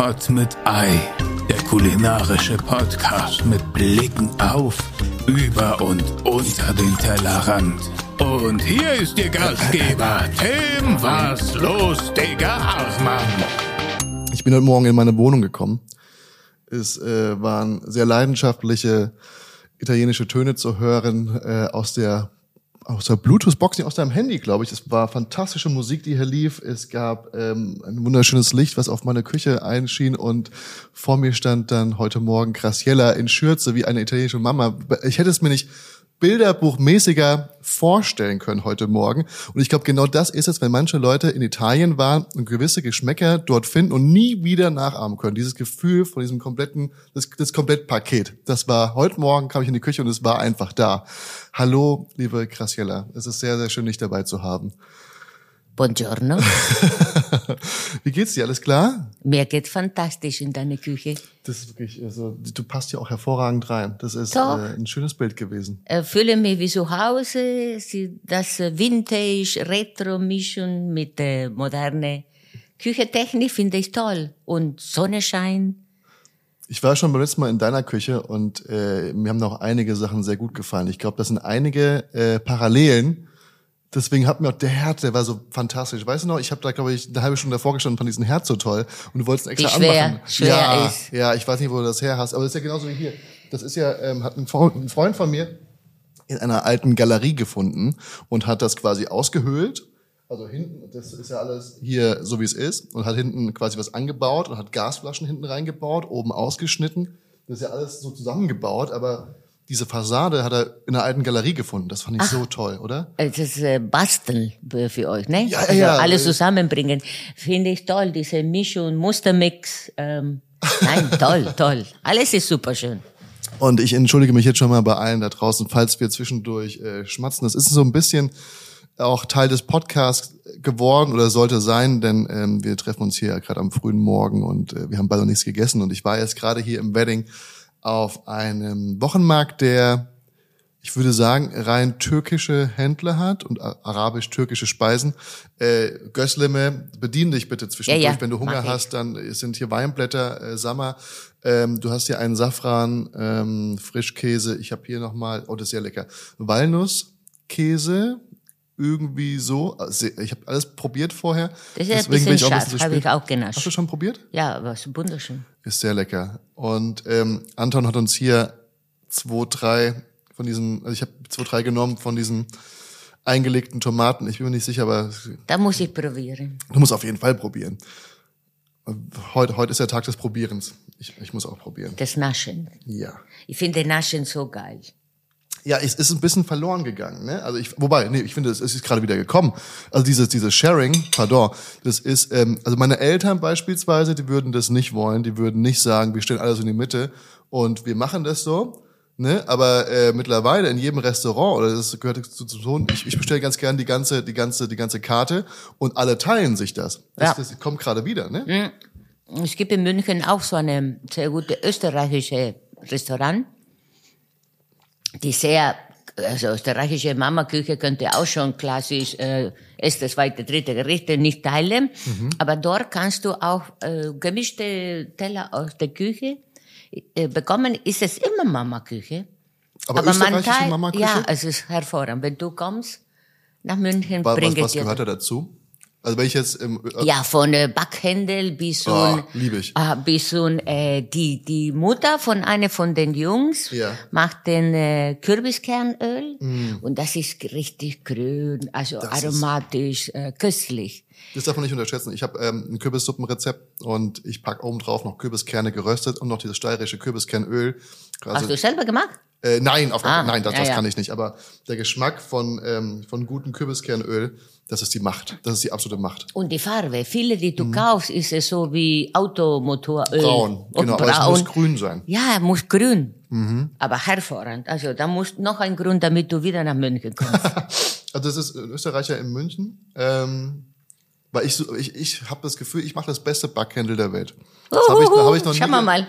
Pot mit Ei, der kulinarische Podcast mit Blicken auf, über und unter den Tellerrand. Und hier ist Ihr Gastgeber, Tim Was los, Digga Hartmann. Ich bin heute Morgen in meine Wohnung gekommen. Es äh, waren sehr leidenschaftliche italienische Töne zu hören äh, aus der aus der Bluetooth-Box, aus deinem Handy, glaube ich. Es war fantastische Musik, die hier lief. Es gab ähm, ein wunderschönes Licht, was auf meine Küche einschien und vor mir stand dann heute Morgen Graciella in Schürze wie eine italienische Mama. Ich hätte es mir nicht bilderbuchmäßiger vorstellen können heute Morgen. Und ich glaube, genau das ist es, wenn manche Leute in Italien waren und gewisse Geschmäcker dort finden und nie wieder nachahmen können. Dieses Gefühl von diesem kompletten, das, das Komplettpaket. Das war heute Morgen kam ich in die Küche und es war einfach da. Hallo, liebe Graciela. Es ist sehr, sehr schön, dich dabei zu haben. Buongiorno. Wie geht's dir? Alles klar? Mir geht fantastisch in deine Küche. Das ist wirklich, also du passt ja auch hervorragend rein. Das ist äh, ein schönes Bild gewesen. Ich fühle mich wie zu Hause. Das Vintage, Retro-Mischung mit der moderne Küchentechnik finde ich toll. Und Sonnenschein. Ich war schon beim letzten Mal in deiner Küche und äh, mir haben noch einige Sachen sehr gut gefallen. Ich glaube, das sind einige äh, Parallelen Deswegen hat mir auch der Herd, der war so fantastisch. Weißt du noch, ich habe da, glaube ich, eine halbe Stunde davor gestanden von diesem Herd so toll und du wolltest extra wie schwer, anmachen. Schwer ja, ist. ja, ich weiß nicht, wo du das her hast, aber das ist ja genauso wie hier. Das ist ja, ähm, hat ein Freund von mir in einer alten Galerie gefunden und hat das quasi ausgehöhlt. Also hinten, das ist ja alles hier so wie es ist und hat hinten quasi was angebaut und hat Gasflaschen hinten reingebaut, oben ausgeschnitten. Das ist ja alles so zusammengebaut, aber diese Fassade hat er in einer alten Galerie gefunden. Das fand ich Ach, so toll, oder? Das ist äh, Basteln für euch, ne? Ja, ja, ja. Also alles zusammenbringen. Finde ich toll, diese Mischung, Mustermix. Ähm, nein, toll, toll. Alles ist super schön. Und ich entschuldige mich jetzt schon mal bei allen da draußen, falls wir zwischendurch äh, schmatzen. Das ist so ein bisschen auch Teil des Podcasts geworden oder sollte sein, denn ähm, wir treffen uns hier gerade am frühen Morgen und äh, wir haben beide noch nichts gegessen und ich war jetzt gerade hier im Wedding auf einem Wochenmarkt, der, ich würde sagen, rein türkische Händler hat und arabisch-türkische Speisen. Äh, Gösleme, bedien dich bitte zwischendurch. Ja, ja, Wenn du Hunger hast, dann sind hier Weinblätter, äh, Sammer. Ähm, du hast hier einen Safran, ähm, Frischkäse. Ich habe hier nochmal, oh, das ist sehr lecker. Walnusskäse, irgendwie so. Also ich habe alles probiert vorher. Das ist Deswegen ein bisschen scharf, habe ich auch genascht. Hast du schon probiert? Ja, aber ist wunderschön. Ist sehr lecker. Und ähm, Anton hat uns hier zwei, drei von diesen, also ich habe zwei, drei genommen von diesen eingelegten Tomaten. Ich bin mir nicht sicher, aber... Da muss ich probieren. Du musst auf jeden Fall probieren. Heute, heute ist der Tag des Probierens. Ich, ich muss auch probieren. Das Naschen. Ja. Ich finde Naschen so geil. Ja, es ist ein bisschen verloren gegangen. Ne? Also ich, wobei, nee, ich finde, es ist gerade wieder gekommen. Also dieses, dieses Sharing, pardon, das ist, ähm, also meine Eltern beispielsweise, die würden das nicht wollen, die würden nicht sagen, wir stellen alles in die Mitte und wir machen das so. Ne? Aber äh, mittlerweile in jedem Restaurant oder das gehört zu, zu tun. Ich, ich bestelle ganz gern die ganze, die ganze, die ganze Karte und alle teilen sich das. Das, ja. das kommt gerade wieder. Ne? Es gibt in München auch so eine sehr gute österreichische Restaurant die sehr, also österreichische Mama-Küche könnte auch schon klassisch äh, erste, zweite, dritte Gerichte nicht teilen. Mhm. Aber dort kannst du auch äh, gemischte Teller aus der Küche äh, bekommen. Ist es immer Mama-Küche? Aber, Aber man teilt, Mama-Küche? Ja, es ist hervorragend. Wenn du kommst nach München, was, bringe was, was gehört da dazu? Also wenn ich jetzt im äh, ja von äh, Backhändel bis oh, und lieb ich. Äh, bis und äh, die die Mutter von einer von den Jungs ja. macht den äh, Kürbiskernöl mm. und das ist richtig grün, also das aromatisch, äh, köstlich. Das darf man nicht unterschätzen. Ich habe ähm, ein Kürbissuppenrezept und ich pack oben drauf noch Kürbiskerne geröstet und noch dieses steirische Kürbiskernöl. Also, Hast du selber gemacht? Äh, nein, auf ah, nein, das, ja, das kann ich nicht. Aber der Geschmack von ähm, von gutem Kürbiskernöl das ist die Macht. Das ist die absolute Macht. Und die Farbe. Viele, die du mhm. kaufst, ist es so wie Automotoröl. Braun. Genau, braun. aber es muss grün sein. Ja, muss grün. Mhm. Aber hervorragend. Also da muss noch ein Grund, damit du wieder nach München kommst. also das ist Österreicher in München. Ähm, weil ich, so, ich, ich habe das Gefühl, ich mache das beste Backhändel der Welt. Das habe ich, hab ich noch nie. Schauen wir mal.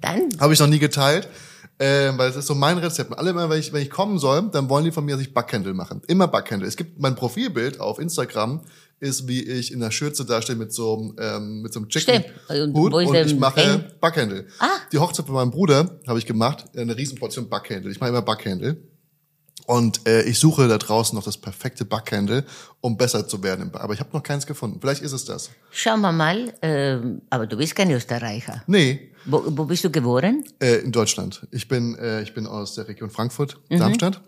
Dann. Habe ich noch nie geteilt. Äh, weil das ist so mein Rezept. Und alle immer, wenn ich, wenn ich kommen soll, dann wollen die von mir, dass ich Backhändel machen. Immer Backhändel. Es gibt mein Profilbild auf Instagram, ist, wie ich in der Schürze dastehe mit so, ähm, mit so einem Chicken Stimmt. Und Hut und der ich mache Backhändel. Ah. Die Hochzeit von meinem Bruder habe ich gemacht, eine Riesenportion Backhändel. Ich mache immer Backhändel. Und äh, ich suche da draußen noch das perfekte Backhändel, um besser zu werden. Aber ich habe noch keins gefunden. Vielleicht ist es das. Schauen wir mal, ähm, aber du bist kein Österreicher. Nee, Wo, wo bist du geboren? Äh, in Deutschland. Ich bin, äh, ich bin aus der Region Frankfurt, Mhm. Darmstadt.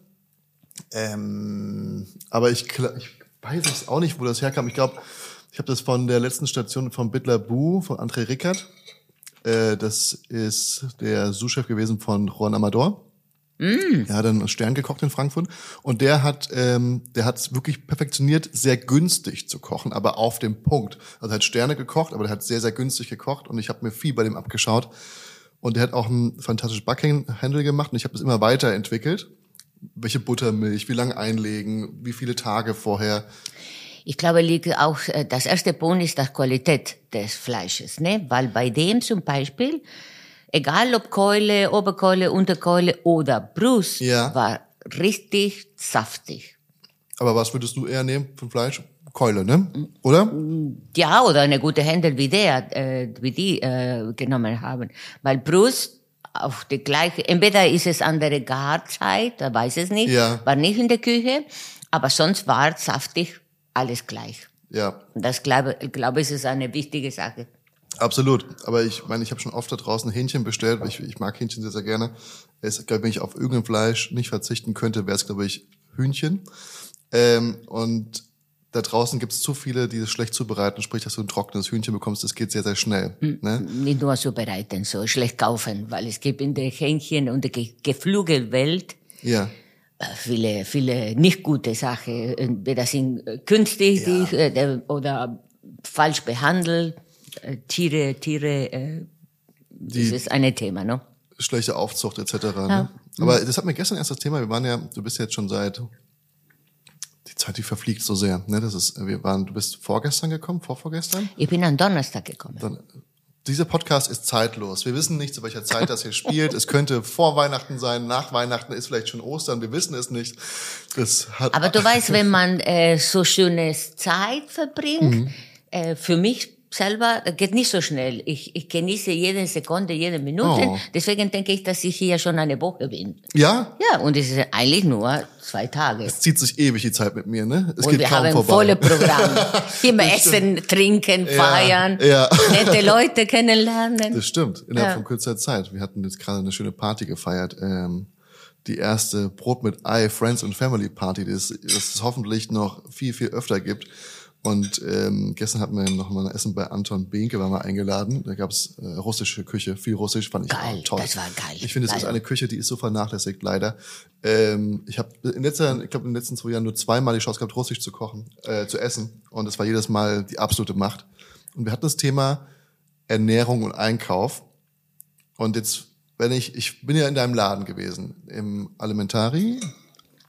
Ähm, aber ich, ich weiß es auch nicht, wo das herkam. Ich glaube, ich habe das von der letzten Station von Bittler Bu, von André Rickert. Äh, das ist der Sous-Chef gewesen von Juan Amador. Er hat einen Stern gekocht in Frankfurt und der hat, ähm, der hat es wirklich perfektioniert, sehr günstig zu kochen, aber auf dem Punkt. Also er hat Sterne gekocht, aber der hat sehr, sehr günstig gekocht und ich habe mir viel bei dem abgeschaut. Und der hat auch ein fantastisches Backhändel gemacht und ich habe das immer weiterentwickelt. Welche Buttermilch, wie lange einlegen, wie viele Tage vorher. Ich glaube, liegt auch, äh, das erste Punkt ist die Qualität des Fleisches, ne? Weil bei dem zum Beispiel, egal ob Keule, Oberkeule, Unterkeule oder Brust, Ja. war richtig saftig. Aber was würdest du eher nehmen von Fleisch? Keule, ne? Oder? Ja, oder eine gute Händel wie der, äh, wie die äh, genommen haben. Weil Brust auf die gleiche, entweder ist es andere Garzeit, da weiß es nicht, Ja. war nicht in der Küche, aber sonst war saftig alles gleich. Ja, Und das glaube, ich glaube, es ist eine wichtige Sache. Absolut. Aber ich meine, ich habe schon oft da draußen Hähnchen bestellt. Ich, ich mag Hähnchen sehr, sehr gerne. Es, glaub, wenn ich auf irgendein Fleisch nicht verzichten könnte, wäre es, glaube ich, Hühnchen. Ähm, und da draußen gibt es zu viele, die es schlecht zubereiten, sprich, dass du ein trockenes Hühnchen bekommst, das geht sehr, sehr schnell. Ne? Nicht nur zubereiten, so schlecht kaufen, weil es gibt in der Hähnchen- und der Ge- Geflügelwelt Ja. äh, viele, viele nicht gute Sachen. Entweder sind äh, künstlich Ja. äh, oder falsch behandelt. Äh, Tiere, Tiere, äh, das ist ein Thema, ne? schlechte Aufzucht etc. Ne? Aber das hat mir gestern erst das Thema, wir waren ja, du bist jetzt schon seit, die Zeit, die verfliegt so sehr, ne? Das ist, wir waren, du bist vorgestern gekommen, vorvorgestern? Ich bin am Donnerstag gekommen. Dann, dieser Podcast ist zeitlos. Wir wissen nicht, zu welcher Zeit das hier spielt. Es könnte vor Weihnachten sein, nach Weihnachten ist vielleicht schon Ostern, wir wissen es nicht. Das hat, Aber du weißt, wenn man äh, so schönes Zeit verbringt, Mhm. äh, für mich selber geht nicht so schnell. Ich, ich genieße jede Sekunde, jede Minute. Oh. Deswegen denke ich, dass ich hier schon eine Woche bin. ja, Ja, und es ist eigentlich nur zwei Tage. es zieht sich ewig die Zeit mit mir, ne? Es und geht wir kaum haben vorbei. volle Programm. Immer essen, trinken, feiern, ja. nette Leute kennenlernen. Das stimmt, innerhalb Ja. von kurzer Zeit. Wir hatten jetzt gerade eine schöne Party gefeiert. Ähm, die erste Brot mit Ei Friends and Family Party, die es, das es hoffentlich noch viel, viel öfter gibt. Und ähm, gestern hatten wir noch mal ein Essen bei Anton Behnke, waren wir eingeladen. Da gab's äh, russische Küche, viel Russisch, fand ich Geil, toll. das war geil. Ich finde, es ist eine Küche, die ist so vernachlässigt, leider. Ähm, ich habe in letzter, ich glaube in den letzten zwei Jahren nur zweimal die Chance gehabt, Russisch zu kochen, äh, zu essen. Und es war jedes Mal die absolute Macht. Und wir hatten das Thema Ernährung und Einkauf. Und jetzt, wenn ich, ich bin ja in deinem Laden gewesen, im Alimentari,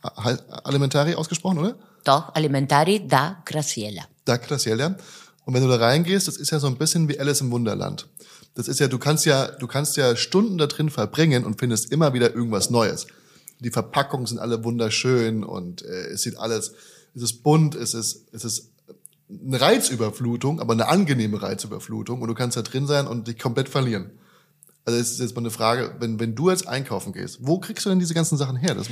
Al- Alimentari ausgesprochen, oder? Doch, Alimentari da Graciela. Da Graciela. Und wenn du da reingehst, das ist ja so ein bisschen wie Alice im Wunderland. Das ist ja, du kannst ja, du kannst ja Stunden da drin verbringen und findest immer wieder irgendwas Neues. Die Verpackungen sind alle wunderschön und äh, es sieht alles, es ist bunt, es ist, es ist eine Reizüberflutung, aber eine angenehme Reizüberflutung und du kannst da drin sein und dich komplett verlieren. Also es ist jetzt mal eine Frage, wenn, wenn du jetzt einkaufen gehst, wo kriegst du denn diese ganzen Sachen her? Das,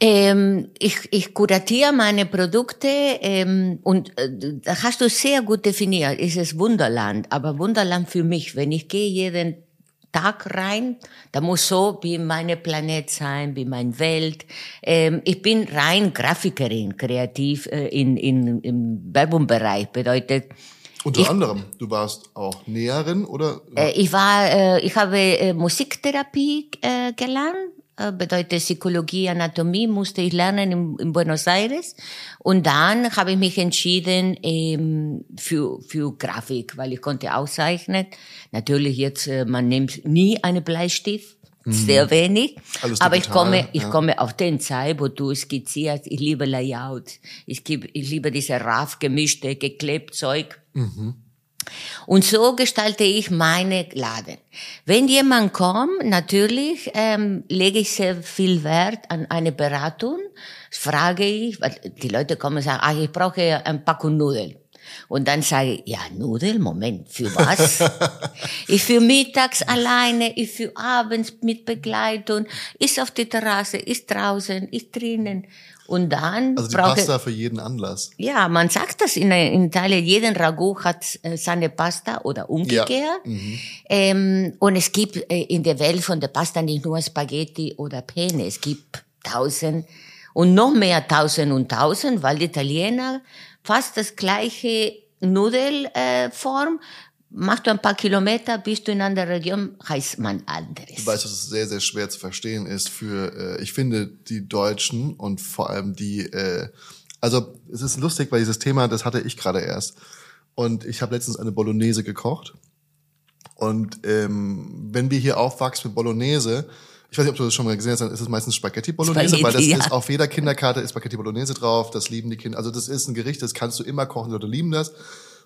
Ähm, ich, ich kuratiere meine Produkte ähm, und äh, da hast du sehr gut definiert. Es ist Wunderland, aber Wunderland für mich. Wenn ich gehe jeden Tag rein, da muss so wie meine Planet sein, wie meine Welt. Ähm, ich bin rein Grafikerin, kreativ äh, in, in, im Werbungsbereich. Bedeutet, unter Ich- anderem, du warst auch Näherin oder? äh, ich war, äh, ich habe äh, Musiktherapie äh, gelernt, bedeutet Psychologie, Anatomie musste ich lernen in, in Buenos Aires und dann habe ich mich entschieden ähm, für für Grafik, weil ich konnte auszeichnen. Natürlich jetzt, äh, man nimmt nie einen Bleistift. Sehr wenig. Alles Aber ich digital, komme, ich ja. komme auf den Zeit, wo du skizzierst. Ich liebe Layout. Ich, geb- ich liebe diese raff gemischte, geklebt Zeug. Und so gestalte ich meine Laden. Wenn jemand kommt, natürlich ähm, lege ich sehr viel Wert an eine Beratung, frage ich, weil die Leute kommen und sagen, ah, ich brauche ein Packung Nudeln. Und dann sage ich, ja, Nudeln, Moment, für was? ich für mittags alleine, ich für abends mit Begleitung, ist auf der Terrasse, ist draußen, ist drinnen. Und dann Also die Pasta für jeden Anlass. ja, man sagt das in, in Italien, jeden Ragout hat äh, seine Pasta oder umgekehrt. Ähm, und es gibt äh, in der Welt von der Pasta nicht nur Spaghetti oder Penne, es gibt tausend und noch mehr tausend und tausend, weil die Italiener fast das gleiche Nudelform, äh, machst du ein paar Kilometer, bist du in einer Region, heißt man anderes. Du weißt, dass es sehr, sehr schwer zu verstehen ist für, äh, ich finde, die Deutschen und vor allem die, äh, also es ist lustig, weil dieses Thema, das hatte ich gerade erst. Und ich habe letztens eine Bolognese gekocht. Und ähm, wenn wir hier aufwachsen mit Bolognese, ich weiß nicht, ob du das schon mal gesehen hast, dann ist es meistens Spaghetti Bolognese, weil das Spaghetti, ja. ist auf jeder Kinderkarte ist Spaghetti Bolognese drauf, das lieben die Kinder. Also das ist ein Gericht, das kannst du immer kochen, die Leute lieben das.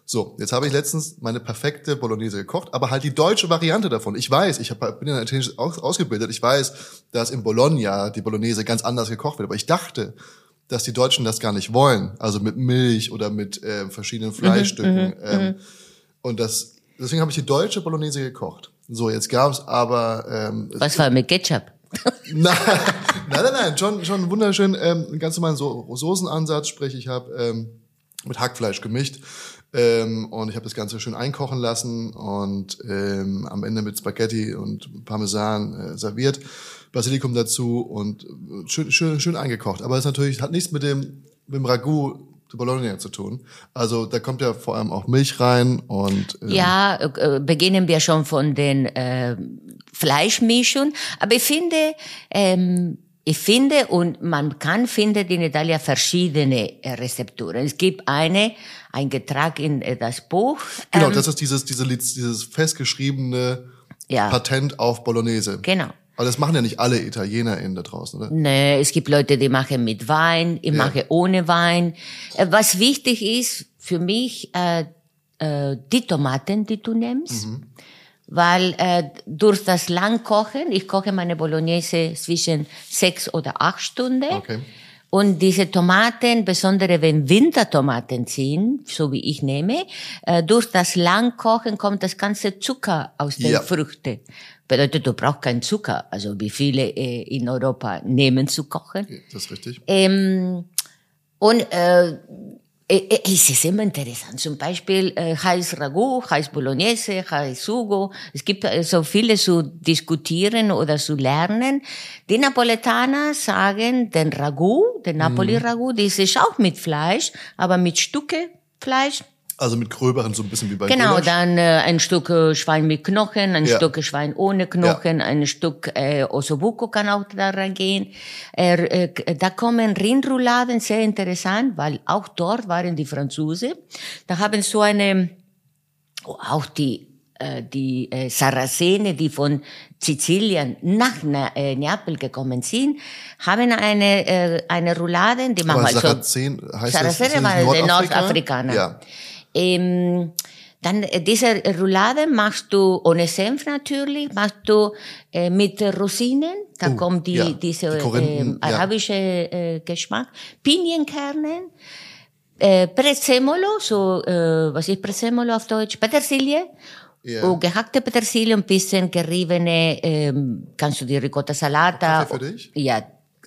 So, jetzt habe ich letztens meine perfekte Bolognese gekocht, aber halt die deutsche Variante davon. Ich weiß, ich hab, bin ja Italienisch aus, ausgebildet, ich weiß, dass in Bologna die Bolognese ganz anders gekocht wird, aber ich dachte, dass die Deutschen das gar nicht wollen, also mit Milch oder mit äh, verschiedenen Fleischstücken. ähm, und das, deswegen habe ich die deutsche Bolognese gekocht. So, jetzt gab es aber ähm, Was war mit Ketchup? nein, nein, nein, nein, schon, schon wunderschön, ähm, ganz normalen so Soßenansatz, sprich ich habe ähm, mit Hackfleisch gemischt ähm, und ich habe das Ganze schön einkochen lassen und ähm, am Ende mit Spaghetti und Parmesan äh, serviert, Basilikum dazu und äh, schön, schön, schön eingekocht. Aber es natürlich hat nichts mit dem, mit dem Ragout de Bologna zu tun. Also da kommt ja vor allem auch Milch rein und ähm, Ja, äh, beginnen wir schon von den äh, Fleischmischungen. Aber ich finde, ähm, ich finde und man kann findet in Italien verschiedene äh, Rezepturen. Es gibt eine, ein Getrag in äh, das Buch. Genau, ähm, das ist dieses, diese, dieses festgeschriebene Ja. Patent auf Bolognese. Genau. Aber das machen ja nicht alle ItalienerInnen da draußen, oder? Nee, es gibt Leute, die machen mit Wein, ich mache ohne Wein. Äh, Was wichtig ist für mich, äh, äh, die Tomaten, die du nimmst. Weil äh, durch das Langkochen, ich koche meine Bolognese zwischen sechs oder acht Stunden. Okay. Und diese Tomaten, besonders wenn Wintertomaten sind, so wie ich nehme, äh, durch das Langkochen kommt das ganze Zucker aus den Ja. Früchten. Bedeutet, du brauchst keinen Zucker. Also wie viele äh, in Europa nehmen zu kochen. Das ist richtig. Ähm, und äh, es ist immer interessant. Zum Beispiel äh, heißt Ragout, heißt Bolognese, heißt Sugo. Es gibt äh, so viele zu diskutieren oder zu lernen. Die Napoletaner sagen, den Ragout, den Napoli-Ragout, das ist auch mit Fleisch, aber mit Stücke Fleisch. Also mit gröberen, so ein bisschen wie bei Genau, Gulasch. dann äh, ein Stück äh, Schwein mit Knochen, ein Ja. Stück Schwein ohne Knochen, ein Stück äh, Ossobuco kann auch da reingehen. Äh, äh, da kommen Rindrouladen, sehr interessant, weil auch dort waren die Franzosen. Da haben so eine, auch die äh, die äh, Sarazene, die von Sizilien nach Na äh, Neapel gekommen sind, haben eine äh, eine Roulade, die Aber manchmal so Sarazen heißt das, Saracen ist das war der Nordafrika? Nordafrikaner. Ja. Ähm, dann äh, diese Roulade machst du ohne Senf natürlich, machst du äh, mit Rosinen, da Oh, kommt die, ja, diese die ja. arabische äh, Geschmack, Pinienkernen, äh, Prezzemolo, so äh, was ist Prezzemolo auf Deutsch? Petersilie. Ja. Und gehackte Petersilie, ein bisschen geriebene, ähm, kannst du die Ricotta Salata. Kaffee für dich? Ja,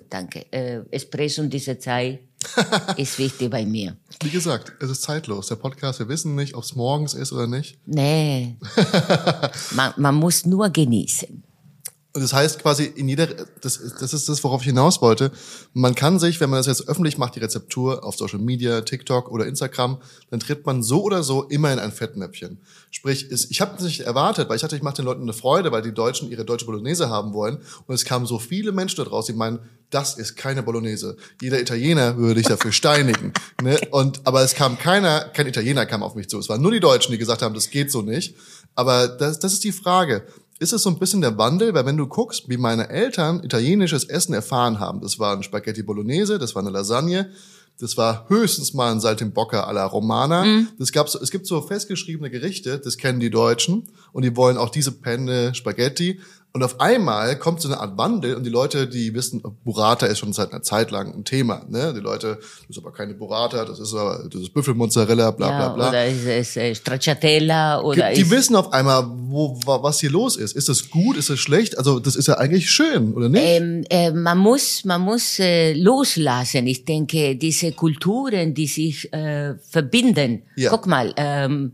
danke. Äh, Espresso in dieser Zeit ist wichtig bei mir. Wie gesagt, es ist zeitlos. Der Podcast, wir wissen nicht, ob es morgens ist oder nicht. Nee. man, man muss nur genießen. Und das heißt quasi in jeder, das, das ist das, worauf ich hinaus wollte. Man kann sich, wenn man das jetzt öffentlich macht, die Rezeptur auf Social Media, TikTok oder Instagram, dann tritt man so oder so immer in ein Fettnäpfchen. Sprich, ist, ich habe das nicht erwartet, weil ich dachte, ich mache den Leuten eine Freude, weil die Deutschen ihre deutsche Bolognese haben wollen. Und es kamen so viele Menschen da draus, die meinen, das ist keine Bolognese. Jeder Italiener würde dich dafür steinigen. Ne? Und aber es kam keiner, kein Italiener kam auf mich zu. Es waren nur die Deutschen, die gesagt haben, das geht so nicht. Aber das, das ist die Frage ist es so ein bisschen der Wandel, weil wenn du guckst, wie meine Eltern italienisches Essen erfahren haben, das war ein Spaghetti Bolognese, das war eine Lasagne, das war höchstens mal ein Saltimbocca alla Romana. Das gab's, es gibt so festgeschriebene Gerichte, das kennen die Deutschen und die wollen auch diese Penne Spaghetti, Und auf einmal kommt so eine Art Wandel und die Leute, die wissen, Burrata ist schon seit einer Zeit lang ein Thema. Ne? Die Leute, das ist aber keine Burrata, das ist aber das ist Büffelmozzarella, bla bla Ja, bla. oder ist es äh, Stracciatella oder die ist, wissen auf einmal, wo, wa- was hier los ist. Ist das gut, ist das schlecht? Also das ist ja eigentlich schön, oder nicht? ähm, äh, man muss, man muss äh, loslassen. Ich denke, diese Kulturen, die sich äh, verbinden. Ja. Guck mal, ähm,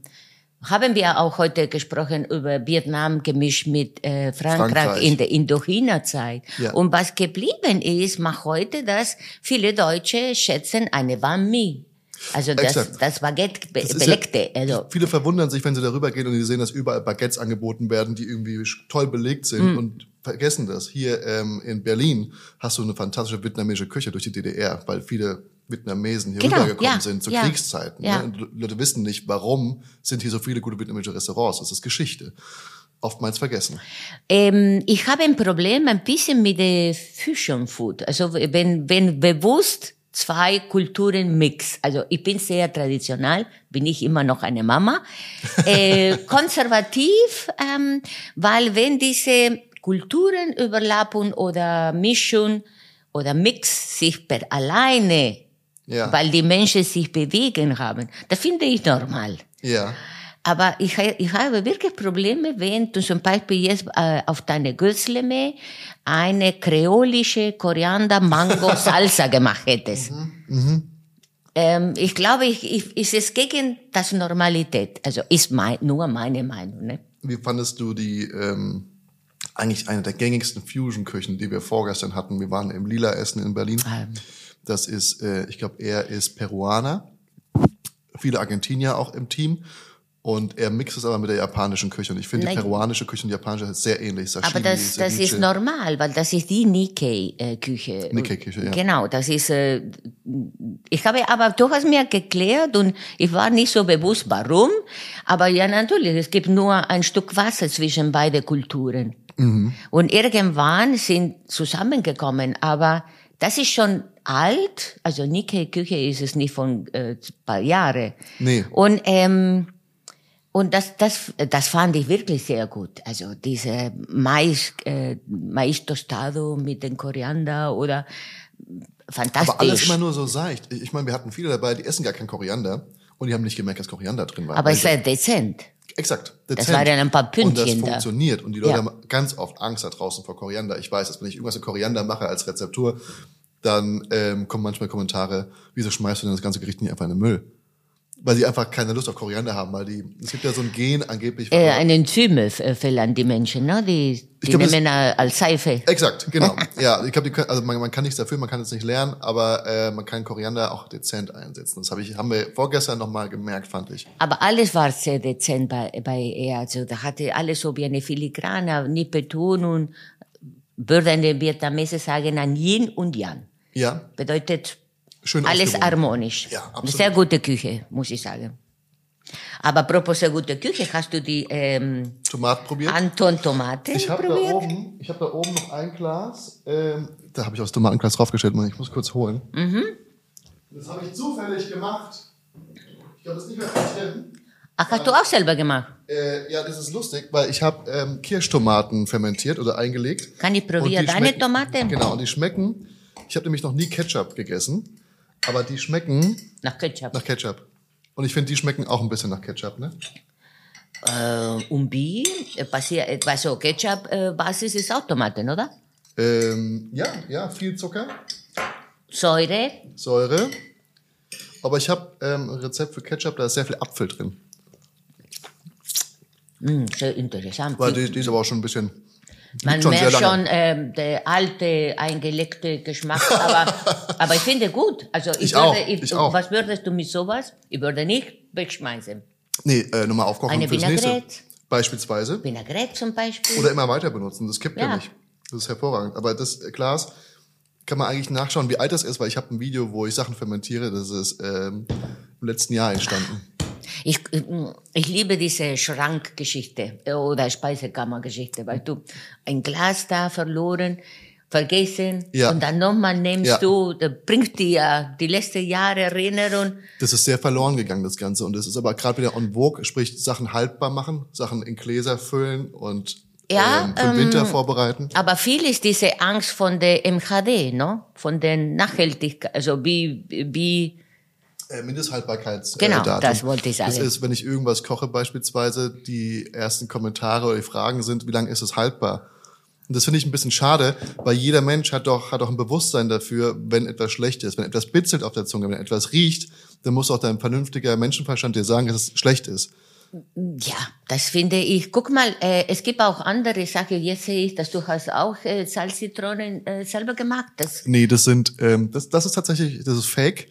haben wir auch heute gesprochen über Vietnam gemischt mit äh, Frankreich, Frankreich. in der Indochina-Zeit. Ja. Und was geblieben ist, macht heute, dass viele Deutsche schätzen eine Banh Mi. Also das, Exakt. das Baguette be Das belegte. Ja, also, viele verwundern sich, wenn sie darüber gehen und die sehen, dass überall Baguettes angeboten werden, die irgendwie toll belegt sind Hm. und vergessen das. Hier ähm, in Berlin hast du eine fantastische vietnamesische Küche durch die DDR, weil viele Vietnamesen hier Genau, rübergekommen ja, sind zu ja, Kriegszeiten. ja. Ne? Leute wissen nicht, warum sind hier so viele gute vietnamesische Restaurants. Das ist Geschichte. Oftmals vergessen. Ähm, ich habe ein Problem ein bisschen mit der Fusion Food. Also wenn, wenn bewusst zwei Kulturen mix. Also ich bin sehr traditionell, bin ich immer noch eine Mama. Äh, konservativ, ähm, weil wenn diese Kulturen überlappen oder mischen oder mix sich per alleine, Ja. weil die Menschen sich bewegen haben, das finde ich normal. Ja. Aber ich, ich habe wirklich Probleme, wenn du zum Beispiel jetzt äh, auf deine Gürzleme eine kreolische Koriander-Mango-Salsa gemacht hättest. Ähm, ich glaube, ich, ich, ist es gegen das Normalität. Also ist mein, nur meine Meinung. Ne? Wie fandest du die, ähm, eigentlich eine der gängigsten Fusion-Küchen, die wir vorgestern hatten? Wir waren im Lila Essen in Berlin. Ähm. Das ist, äh, ich glaube, er ist Peruaner. Viele Argentinier auch im Team. Und er mixt es aber mit der japanischen Küche. Und ich finde, die Nein. peruanische Küche und die japanische ist sehr ähnlich. Sashimi, Aber das, das ist normal, weil das ist die Nikkei-Küche. Nikkei-Küche, ja. Genau, das ist, äh, ich habe, aber du hast mir geklärt und ich war nicht so bewusst, warum. Aber ja, natürlich, es gibt nur ein Stück Wasser zwischen beide Kulturen. Mhm. Und irgendwann sind zusammengekommen, aber das ist schon alt, also Nikkei-Küche ist es nicht von äh, paar Jahre. Nee. Und ähm, und das, das, das fand ich wirklich sehr gut. Also diese Mais, äh, Mais tostado mit dem Koriander oder fantastisch. Aber alles immer nur so seicht. Ich meine, wir hatten viele dabei, die essen gar kein Koriander. Und die haben nicht gemerkt, dass Koriander drin war. Aber es war dezent. Exakt. Das waren ein paar Und das Pünktchen da. funktioniert. Und die Leute Ja. haben ganz oft Angst da draußen vor Koriander. Ich weiß, dass wenn ich irgendwas mit Koriander mache als Rezeptur, dann ähm, kommen manchmal Kommentare, wieso schmeißt du denn das ganze Gericht nicht einfach in den Müll? Weil sie einfach keine Lust auf Koriander haben, weil die, es gibt ja so ein Gen angeblich. Äh, eine Enzyme äh, verlangen die Menschen, ne? Die, die glaub, das- nehmen äh, als Seife. Exakt, genau. ja, ich glaube, also man, man kann nichts dafür, man kann es nicht lernen, aber äh, man kann Koriander auch dezent einsetzen. Das habe ich, haben wir vorgestern nochmal gemerkt, fand ich. Aber alles war sehr dezent bei, bei ihr. Also da hatte alles so wie eine Filigrane, nie Betonung. Würden die Vietnamesen sagen, ein Yin und Yang. Ja, Bedeutet schön alles harmonisch. Ja, Eine absolut. sehr gute Küche, muss ich sagen. Aber apropos sehr gute Küche, hast du die ähm, Tomat probiert. Anton Tomate Ich habe da oben, ich habe da oben noch ein Glas. Ähm, da habe ich auch das Tomatenglas draufgestellt. Mann. Ich muss kurz holen. Mhm. Das habe ich zufällig gemacht. Ich glaube, das ist nicht mehr drin. Ach, hast du auch selber gemacht? Äh, ja, das ist lustig, weil ich habe ähm, Kirschtomaten fermentiert oder eingelegt. Kann ich probieren? Deine schmecken- Tomate? Genau, und die schmecken. Ich habe nämlich noch nie Ketchup gegessen, aber die schmecken Nach Ketchup. nach Ketchup. Und ich finde, die schmecken auch ein bisschen nach Ketchup, ne? Äh, und wie? Passiert, äh, also Ketchup, äh, Basis ist auch Tomaten, oder? Ähm, ja, ja, viel Zucker, Säure. Säure. Aber ich habe ähm, ein Rezept für Ketchup, da ist sehr viel Apfel drin. Hm, sehr interessant. Weil die, die ist aber auch schon ein bisschen. Man schon merkt schon ähm, der alte, eingelegte Geschmack, aber, aber ich finde gut. Also ich, Ich würde, auch, ich, ich auch. Was würdest du mit sowas? Ich würde nicht wegschmeißen. Nee, äh, nochmal aufkochen Eine fürs nächste. Vinaigrette. Beispielsweise. Vinaigrette zum Beispiel. Oder immer weiter benutzen. Das kippt ja, Ja. nicht. Das ist hervorragend. Aber das Glas kann man eigentlich nachschauen, wie alt das ist, weil ich habe ein Video, wo ich Sachen fermentiere. Das ist ähm, im letzten Jahr entstanden. Ich, ich liebe diese Schrankgeschichte äh, oder Speisekammergeschichte, weil du ein Glas da verloren, vergessen Ja. und dann nochmal nimmst Ja. du, bringt dir die letzten Jahre Erinnerung. Das ist sehr verloren gegangen, das Ganze. Und das ist aber gerade wieder on vogue, sprich Sachen haltbar machen, Sachen in Gläser füllen und Ja, ähm, für den ähm, Winter vorbereiten. Aber viel ist diese Angst von der MHD, no? Von den Nachhaltigkeit, also wie, wie, Äh, Mindesthaltbarkeitsdatum. Genau, Datum. das wollte ich Das sagen. ist, wenn ich irgendwas koche beispielsweise, die ersten Kommentare oder die Fragen sind, wie lange ist es haltbar? Und das finde ich ein bisschen schade, weil jeder Mensch hat doch, hat doch ein Bewusstsein dafür, wenn etwas schlecht ist. Wenn etwas bitzelt auf der Zunge, wenn etwas riecht, dann muss auch dein vernünftiger Menschenverstand dir sagen, dass es schlecht ist. ja, das finde ich. Guck mal, äh, es gibt auch andere Sachen. Jetzt sehe ich, dass du hast auch äh, Salzitronen äh, selber gemacht. Das, Nee, das sind, ähm, das, das ist tatsächlich, das ist Fake.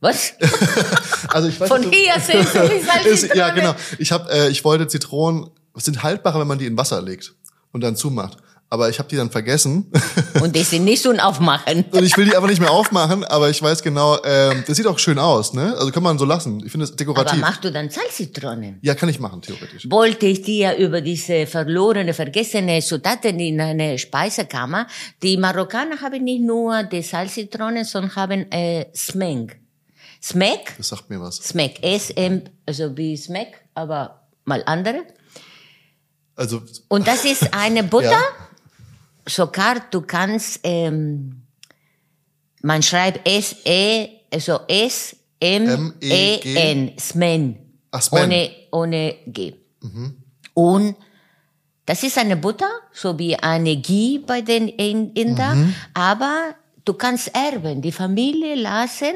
Was? Also ich weiß Von hier sehen Sie die ist, ja, genau. Ich habe, äh, ich wollte Zitronen sind haltbarer, wenn man die in Wasser legt und dann zumacht. Aber ich habe die dann vergessen Und die sind nicht so ein Aufmachen. und ich will die einfach nicht mehr aufmachen. Aber ich weiß genau, ähm, das sieht auch schön aus, ne? Also kann man so lassen. Ich finde es Aber dekorativ. machst du dann Salzitronen? ja, kann ich machen theoretisch. wollte ich dir über diese verlorene, vergessene Zutaten in eine Speisekammer. Die Marokkaner haben nicht nur die Salzitronen, sondern haben äh, Smek. Smek? Das sagt mir was. Smek. S-M, also wie Smek, aber mal andere. Also Und das ist eine Butter. Ja. Sogar du kannst, ähm, man schreibt S-E, also S-M-E-N, Smen. Ach, Smen. Ohne, ohne G. Und das ist eine Butter, so wie eine Ghee bei den In- Inder, aber du kannst erben. Die Familie lassen